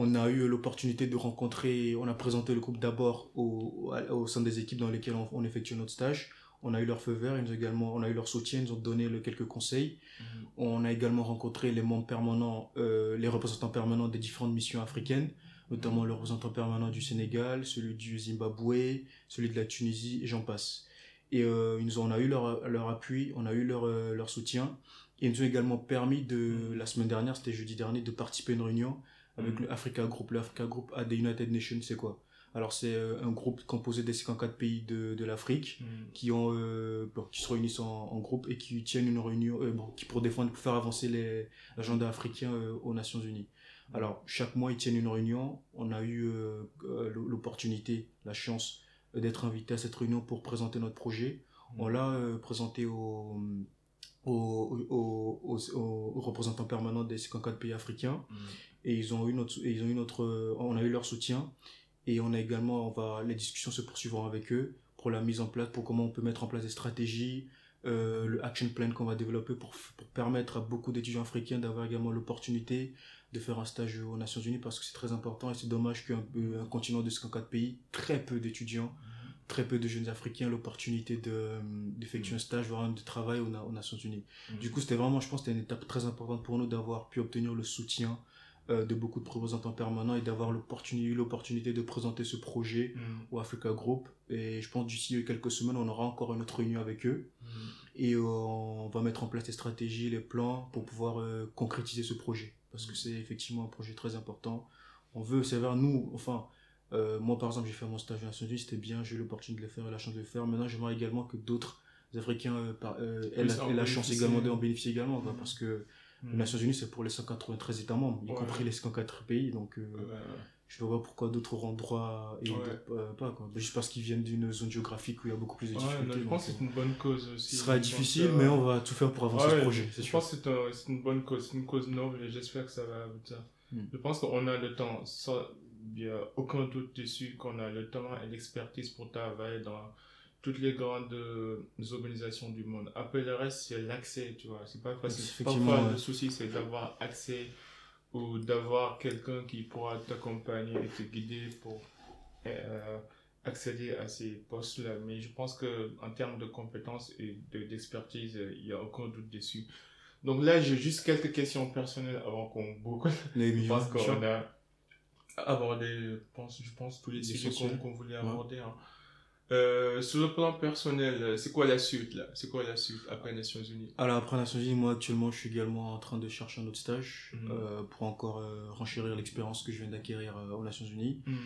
on a eu l'opportunité de rencontrer, on a présenté le groupe d'abord au, au, sein des équipes dans lesquelles on, on effectue notre stage on a eu leur feu vert, ils nous également, on a eu leur soutien, ils nous ont donné le, quelques conseils. Mhm. On a également rencontré les membres permanents, euh, les représentants permanents des différentes missions africaines, notamment le représentant permanent du Sénégal, celui du Zimbabwe, celui de la Tunisie, et j'en passe. Et euh, ils nous ont, on a eu leur, leur appui, on a eu leur, euh, leur soutien. Et ils nous ont également permis de, mhm. la semaine dernière, c'était jeudi dernier, de participer à une réunion avec mhm. le Africa Group. Le Africa Group à des United Nations, c'est quoi? Alors c'est euh, un groupe composé des 54 pays de, de l'Afrique mm. qui ont euh, qui se réunissent en, groupe et qui tiennent une réunion euh, bon, qui pour défendre pour faire avancer les l'agenda africain aux Nations Unies. Mm. Alors chaque mois ils tiennent une réunion. On a eu l'opportunité, la chance d'être invité à cette réunion pour présenter notre projet. Mm. On l'a présenté au aux, aux, aux, représentants permanents des 54 pays africains et ils ont eu notre ils ont eu notre on a eu leur soutien et on a également, on va, les discussions se poursuivront avec eux pour la mise en place, pour comment on peut mettre en place des stratégies, euh, le action plan qu'on va développer pour, pour, permettre à beaucoup d'étudiants africains d'avoir également l'opportunité de faire un stage aux Nations Unies parce que c'est très important et c'est dommage qu'un un continent de 54 pays, très peu d'étudiants, très peu de jeunes africains l'opportunité d'effectuer un stage, voire un de travail aux, aux Nations Unies. Du coup, c'était vraiment, je pense, c'était une étape très importante pour nous d'avoir pu obtenir le soutien euh, de beaucoup de représentants permanents et d'avoir l'opportunité, l'opportunité de présenter ce projet mm. au Africa Group. Et je pense d'ici quelques semaines, on aura encore une autre réunion avec eux. Mm. Et euh, on va mettre en place les stratégies, les plans pour pouvoir euh, concrétiser ce projet. Parce que mm. c'est effectivement un projet très important. On veut, c'est vers nous, enfin, moi par exemple, j'ai fait mon stage à c'était bien, j'ai eu l'opportunité de le faire et la chance de le faire. Maintenant, j'aimerais également que d'autres Africains aient, la, chance également d'en bénéficier également, parce que les Nations Unies, c'est pour les 193 États membres, y compris les 54 pays. Donc, euh, je ne vois pas pourquoi d'autres auront droit et d'autres pas. Quoi. Juste parce qu'ils viennent d'une zone géographique où il y a beaucoup plus de difficultés. je pense que c'est une bonne cause aussi. Ce sera difficile, mais on va tout faire pour avancer ce projet. Je, pense que c'est une bonne cause, c'est une cause noble et j'espère que ça va aboutir. Hmm. Je pense qu'on a le temps, il n'y a aucun doute dessus qu'on a le temps et l'expertise pour travailler dans toutes les grandes euh, organisations du monde. Après le reste, c'est l'accès, tu vois. C'est pas facile. Parfois, le souci, c'est d'avoir accès ou d'avoir quelqu'un qui pourra t'accompagner et te guider pour euh, accéder à ces postes-là. Mais je pense que en termes de compétences et d'expertise, il n'y a aucun doute dessus. Donc là, j'ai juste quelques questions personnelles avant qu'on boucle. Les je pense qu'on a abordé, je pense, je pense tous les sujets qu'on voulait aborder. Hein. Euh, sur le plan personnel, c'est quoi la suite là? C'est quoi la suite après Nations Unies? Alors après Nations Unies, moi actuellement je suis également en train de chercher un autre stage mhm. euh, pour encore euh, renchérir l'expérience que je viens d'acquérir aux Nations Unies. Mhm.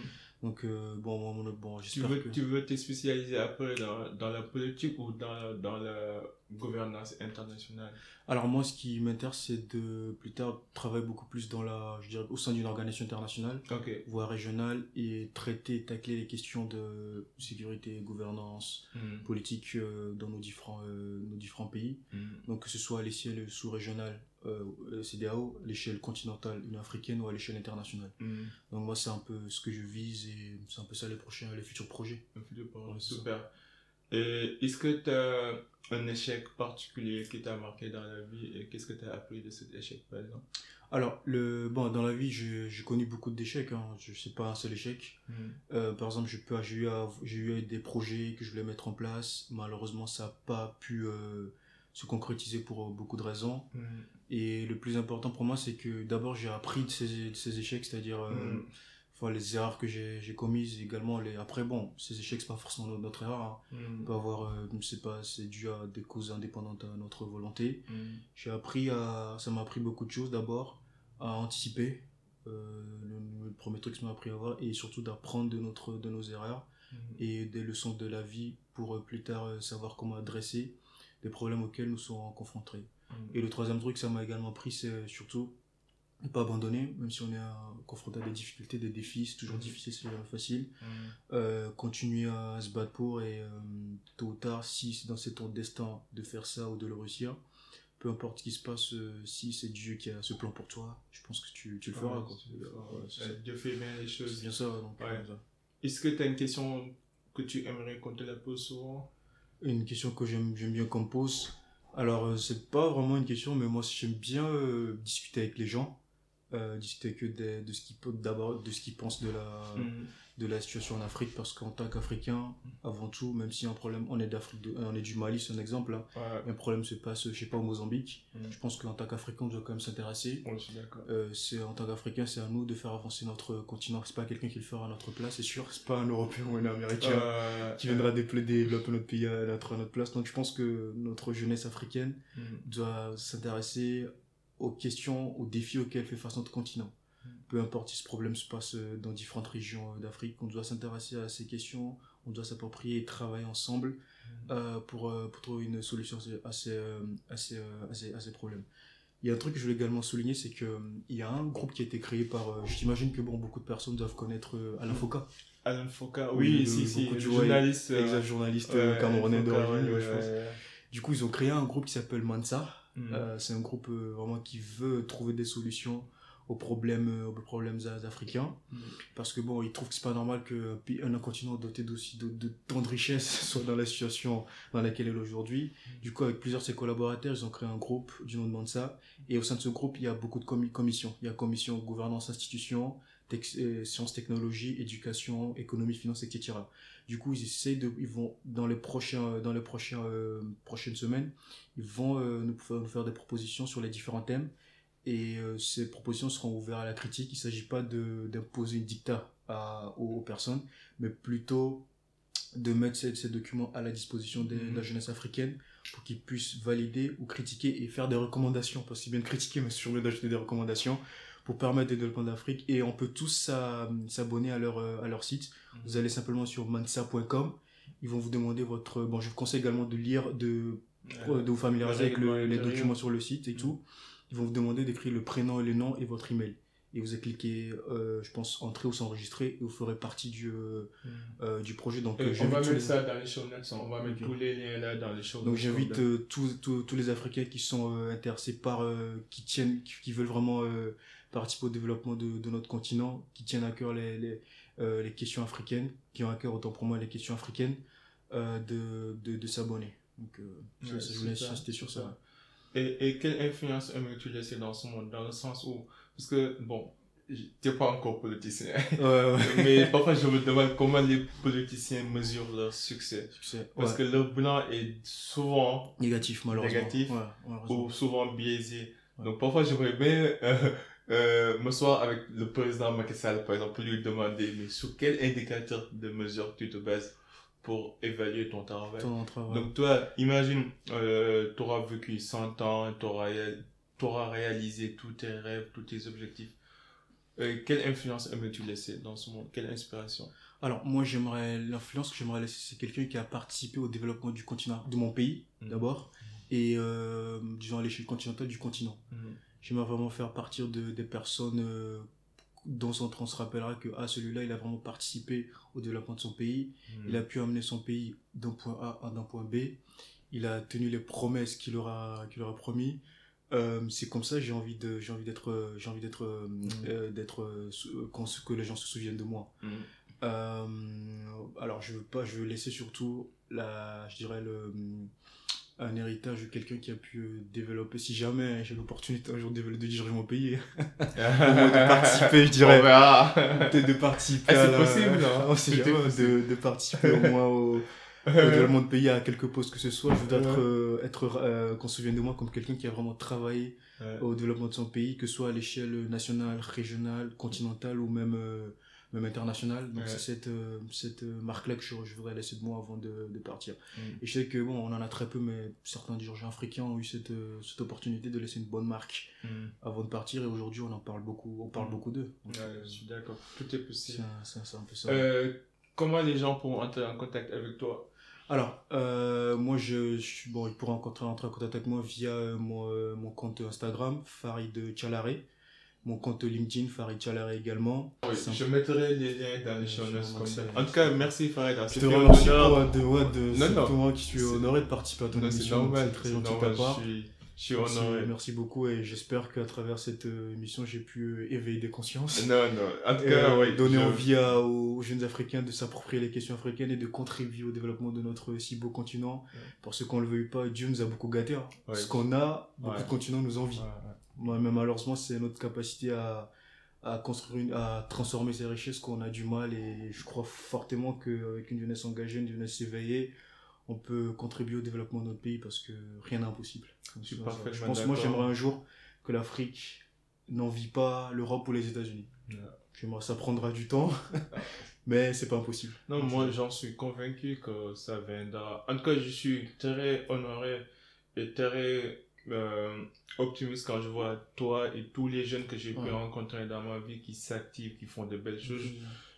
Donc bon, moi, mon, bon j'espère tu veux, que... Tu veux te spécialiser après dans, dans la politique ou dans, dans la gouvernance internationale? Alors moi, ce qui m'intéresse, c'est de plus tard travailler beaucoup plus dans la, je dirais, au sein d'une organisation internationale, voire régionale, et traiter, tacler les questions de sécurité, gouvernance, hmm. politique euh, dans nos différents, euh, nos différents pays. Hmm. Donc que ce soit à l'échelle sous-régionale, euh, CDAO, l'échelle continentale, une africaine ou à l'échelle internationale. Hmm. Donc moi, c'est un peu ce que je vise et c'est un peu ça les prochains, les futurs projets. Super. Est-ce que tu as un échec particulier qui t'a marqué dans la vie et qu'est-ce que tu as appris de cet échec par exemple? Alors, le, bon, dans la vie, j'ai connu beaucoup d'échecs. Hein. Je sais pas un seul échec. Hmm. Euh, par exemple, j'ai eu, eu des projets que je voulais mettre en place. Malheureusement, ça n'a pas pu euh, se concrétiser pour beaucoup de raisons. Hmm. Et le plus important pour moi, c'est que d'abord, j'ai appris de ces, ces échecs, c'est-à-dire euh, enfin, les erreurs que j'ai commises également. Les... Après, bon, ces échecs, c'est pas forcément notre erreur. Hein. Mm. Peut avoir, euh, c'est pas, c'est dû à des causes indépendantes à notre volonté. Mm. J'ai appris à, ça m'a appris beaucoup de choses d'abord, à anticiper. Euh, le, le premier truc que ça m'a appris à voir et surtout d'apprendre de notre de nos erreurs Mm. et des leçons de la vie pour euh, plus tard savoir comment adresser des problèmes auxquels nous sommes confrontés. Et le troisième truc ça m'a également appris, c'est surtout ne pas abandonner, même si on est euh, confronté à des difficultés, des défis, c'est toujours Mhm. difficile, c'est jamais facile. Mm. Euh, continuer à se battre pour et euh, tôt ou tard, si c'est dans c'est ton destin de faire ça ou de le réussir, peu importe ce qui se passe, euh, si c'est Dieu qui a ce plan pour toi, je pense que tu, tu le feras. Ouais, quoi. tu le feras. Ouais, c'est Dieu fait bien les c'est choses. bien ça. Donc. Est-ce que tu as une question que tu aimerais qu'on te la pose souvent? Une question que j'aime j'aime bien qu'on me pose. Alors, euh, c'est pas vraiment une question, mais moi, j'aime bien euh, discuter avec les gens. Euh, discuter avec eux de, ce qu'ils pensent de la Mm. De la situation en Afrique parce qu'en tant qu'Africain avant tout même si un problème on est d'Afrique de- on est du Mali c'est un exemple là Ouais. un problème se passe je sais pas au Mozambique Mm. je pense qu'en tant qu'Africain on doit quand même s'intéresser Ouais, euh, c'est en tant qu'Africain c'est à nous de faire avancer notre continent c'est pas quelqu'un qui le fera à notre place c'est sûr c'est pas un Européen ou un Américain Euh, qui viendra dépl- développer notre pays à notre, à notre place. Donc je pense que notre jeunesse africaine mm. doit s'intéresser aux questions, aux défis auxquels fait face notre continent. Mm. Peu importe si ce problème se passe euh, dans différentes régions euh, d'Afrique, on doit s'intéresser à ces questions, on doit s'approprier et travailler ensemble euh, pour, euh, pour trouver une solution à ces, à ces, à ces, à ces- à ces problèmes. Il y a un truc que je voulais également souligner, c'est qu'il y a un groupe qui a été créé par, euh, j'imagine que bon, beaucoup de personnes doivent connaître Alain Foucault, Alain Foucault, Oui, oui, si, si, journaliste. exact journaliste ouais, camerounais d'origine, ouais, ouais, je pense. Du coup, ils ont créé un groupe qui s'appelle Mansa. Mm. C'est un groupe vraiment qui veut trouver des solutions aux problèmes, euh, aux problèmes africains. Mm. Parce que bon, ils trouvent que c'est pas normal qu'un continent doté d'aussi de, de tant de richesses soit dans la situation dans laquelle il est aujourd'hui. Du coup, avec plusieurs de ses collaborateurs, ils ont créé un groupe du nom de Mansa. Et au sein de ce groupe, il y a beaucoup de commi- commissions. Il y a commission gouvernance, institutions, tex- euh, sciences, technologies, éducation, économie, finance, etc. Du coup, ils essayent de, ils vont dans les prochains, dans les prochains, euh, prochaines semaines, ils vont euh, nous, faire, nous faire des propositions sur les différents thèmes. Et euh, ces propositions seront ouvertes à la critique. Il ne s'agit pas d'imposer une dictat à, aux, aux personnes, mais plutôt de mettre ces, ces documents à la disposition des- de la jeunesse africaine pour qu'ils puissent valider ou critiquer et faire des recommandations. Parce c'est bien de critiquer, mais c'est surtout d'ajouter des recommandations pour permettre le développement d'Afrique. Et on peut tous s'a- s'abonner à leur, euh, à leur site. Vous allez simplement sur mansa.com. Ils vont vous demander votre... Bon, je vous conseille également de lire, de, de vous familiariser avec le- les documents sur le site et tout. Ils vont vous demander d'écrire le prénom et le nom et votre email. Et vous allez cliquer, euh, je pense, entrer ou s'enregistrer et vous ferez partie du, euh, Mm. euh, du projet. Donc, on va mettre les- ça dans les show notes. On va mettre tous les liens là dans les show notes. donc j'invite tous, tous, tous les Africains qui sont intéressés par, qui tiennent, qui, qui veulent vraiment participer au développement de, de notre continent, qui tiennent à cœur les, les, les questions africaines, qui ont à cœur autant pour moi les questions africaines, de, de, de s'abonner. Donc euh, ça, Ouais, ça, je voulais insister sur ça. Et, et quelle influence aimerais-tu laisser dans ce monde? Dans le sens où. Parce que, bon, tu n'es pas encore politicien. Ouais, ouais. mais parfois je me demande comment les politiciens mesurent leur succès. Succès. Parce Ouais. que leur bilan est souvent Négatif, malheureusement. Négatif. Ouais, malheureusement. ou souvent biaisé. Donc parfois j'aimerais bien euh, euh, m'asseoir avec le président Macky Sall, par exemple, pour lui demander mais sur quel indicateur de mesure tu te bases? Pour évaluer ton travail. Ton travail. Donc toi, imagine, euh, tu auras vécu 100 ans, tu auras, réalisé tous tes rêves, tous tes objectifs. Euh, quelle influence aimerais-tu laisser dans ce monde? Quelle inspiration? Alors, moi, j'aimerais, l'influence que j'aimerais laisser, c'est quelqu'un qui a participé au développement du continent, de mon pays, Mhm. d'abord, et, euh, disons, à l'échelle continentale du continent. J'aimerais vraiment faire partir de, des personnes euh, dont on, on se rappellera que, ah, celui-là, il a vraiment participé au développement de son pays, il a pu amener son pays d'un point A à d'un point B, il a tenu les promesses qu'il aura, qu'il aura promis. Euh, c'est comme ça, j'ai envie de, j'ai envie d'être, j'ai envie d'être, euh, euh, d'être, euh, se- que les gens se souviennent de moi. Euh, alors je veux pas, je veux laisser surtout la, je dirais le, un héritage de quelqu'un qui a pu euh, développer. Si jamais j'ai l'opportunité un jour de, développer- de diriger mon pays, moins de participer, je dirais, de, de participer. Ah, c'est la- possible, hein. Oh, jamais, possible. de, de participer au moins au, développement de pays à quelques postes que ce soit. Je voudrais être, euh, être euh, qu'on se souvienne de moi comme quelqu'un qui a vraiment travaillé Ouais. au développement de son pays, que ce soit à l'échelle nationale, régionale, continentale ou même, euh, même international. Donc c'est cette, euh, cette marque-là que je, voudrais laisser de moi avant de, de partir. Mm. Et je sais que bon, on en a très peu, mais certains dirigeants africains ont eu cette, cette opportunité de laisser une bonne marque mm. avant de partir. Et aujourd'hui, on en parle beaucoup, on parle mm. beaucoup d'eux. je suis d'accord. Tout est possible. C'est un peu ça. comment les gens pourront entrer en contact avec toi? Alors, euh, moi, je, je, bon, ils pourront entrer en contact avec moi via euh, mon, euh, mon, compte Instagram, Farid Chalaré. Mon compte LinkedIn, Farid Chalaré également. Oui, je mettrai les liens dans les show En tout cas, merci Farid. Je te remercie pour de, de, non, non. moi qui suis honoré de participer à ton émission. C'est très gentil de ta part. Je suis honoré. Merci beaucoup et j'espère qu'à travers cette euh, émission, j'ai pu euh, éveiller des consciences. Non, non. En tout cas, euh, donner envie aux jeunes Africains de s'approprier les questions africaines et de contribuer au développement de notre si beau continent. Parce qu'on le veuille pas, Dieu nous a beaucoup gâtés. Hein. Ce qu'on a, beaucoup de continents nous envient. Mais malheureusement, c'est notre capacité à, à construire, à transformer ces richesses qu'on a du mal et je crois fortement qu'avec une jeunesse engagée, une jeunesse éveillée, on peut contribuer au développement de notre pays parce que rien n'est impossible. Je, je pense, moi, j'aimerais un jour que l'Afrique n'envie pas l'Europe ou les États-Unis. Ça prendra du temps, mais c'est pas impossible. Non, moi, j'en suis convaincu que ça viendra. En tout cas, je suis très honoré et très euh, optimiste quand je vois toi et tous les jeunes que j'ai pu rencontrer dans ma vie qui s'activent, qui font de belles choses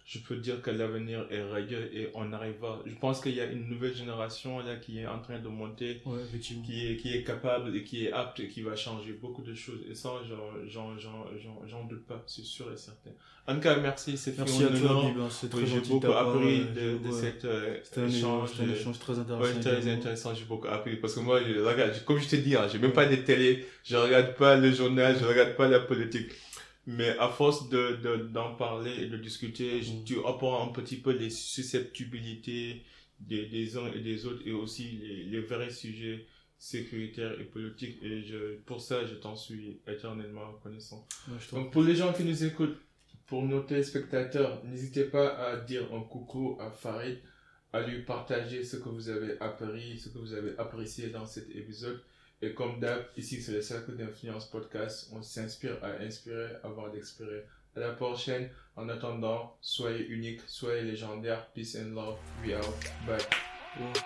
je peux dire que l'avenir est rayeux et on arrivera. Je pense qu'il y a une nouvelle génération là qui est en train de monter, qui est qui est capable et qui est apte et qui va changer beaucoup de choses. Et ça, j'en doute pas, c'est sûr et certain. En tout cas, merci, c'est Merci à toi, hein, c'est très J'ai beaucoup appris de, de, cette euh, échange. C'était un échange très intéressant. Ouais, très intéressant, j'ai beaucoup appris parce que moi, regarde, comme je te dis, hein, j'ai même pas de télé, je regarde pas le journal, je regarde pas la politique. Mais à force de, de, d'en parler et de discuter, mm. tu apprends un petit peu les susceptibilités des, des uns et des autres et aussi les, les vrais sujets sécuritaires et politiques. Et je, pour ça, je t'en suis éternellement reconnaissant. Donc, pour les gens qui nous écoutent, pour nos téléspectateurs, n'hésitez pas à dire un coucou à Farid, à lui partager ce que vous avez appris, ce que vous avez apprécié dans cet épisode. Et comme d'hab, ici c'est le Cercle d'Influence Podcast, on s'inspire à inspirer avant d'expirer. À la prochaine. En attendant, soyez unique, soyez légendaire. Peace and love. We out. Bye.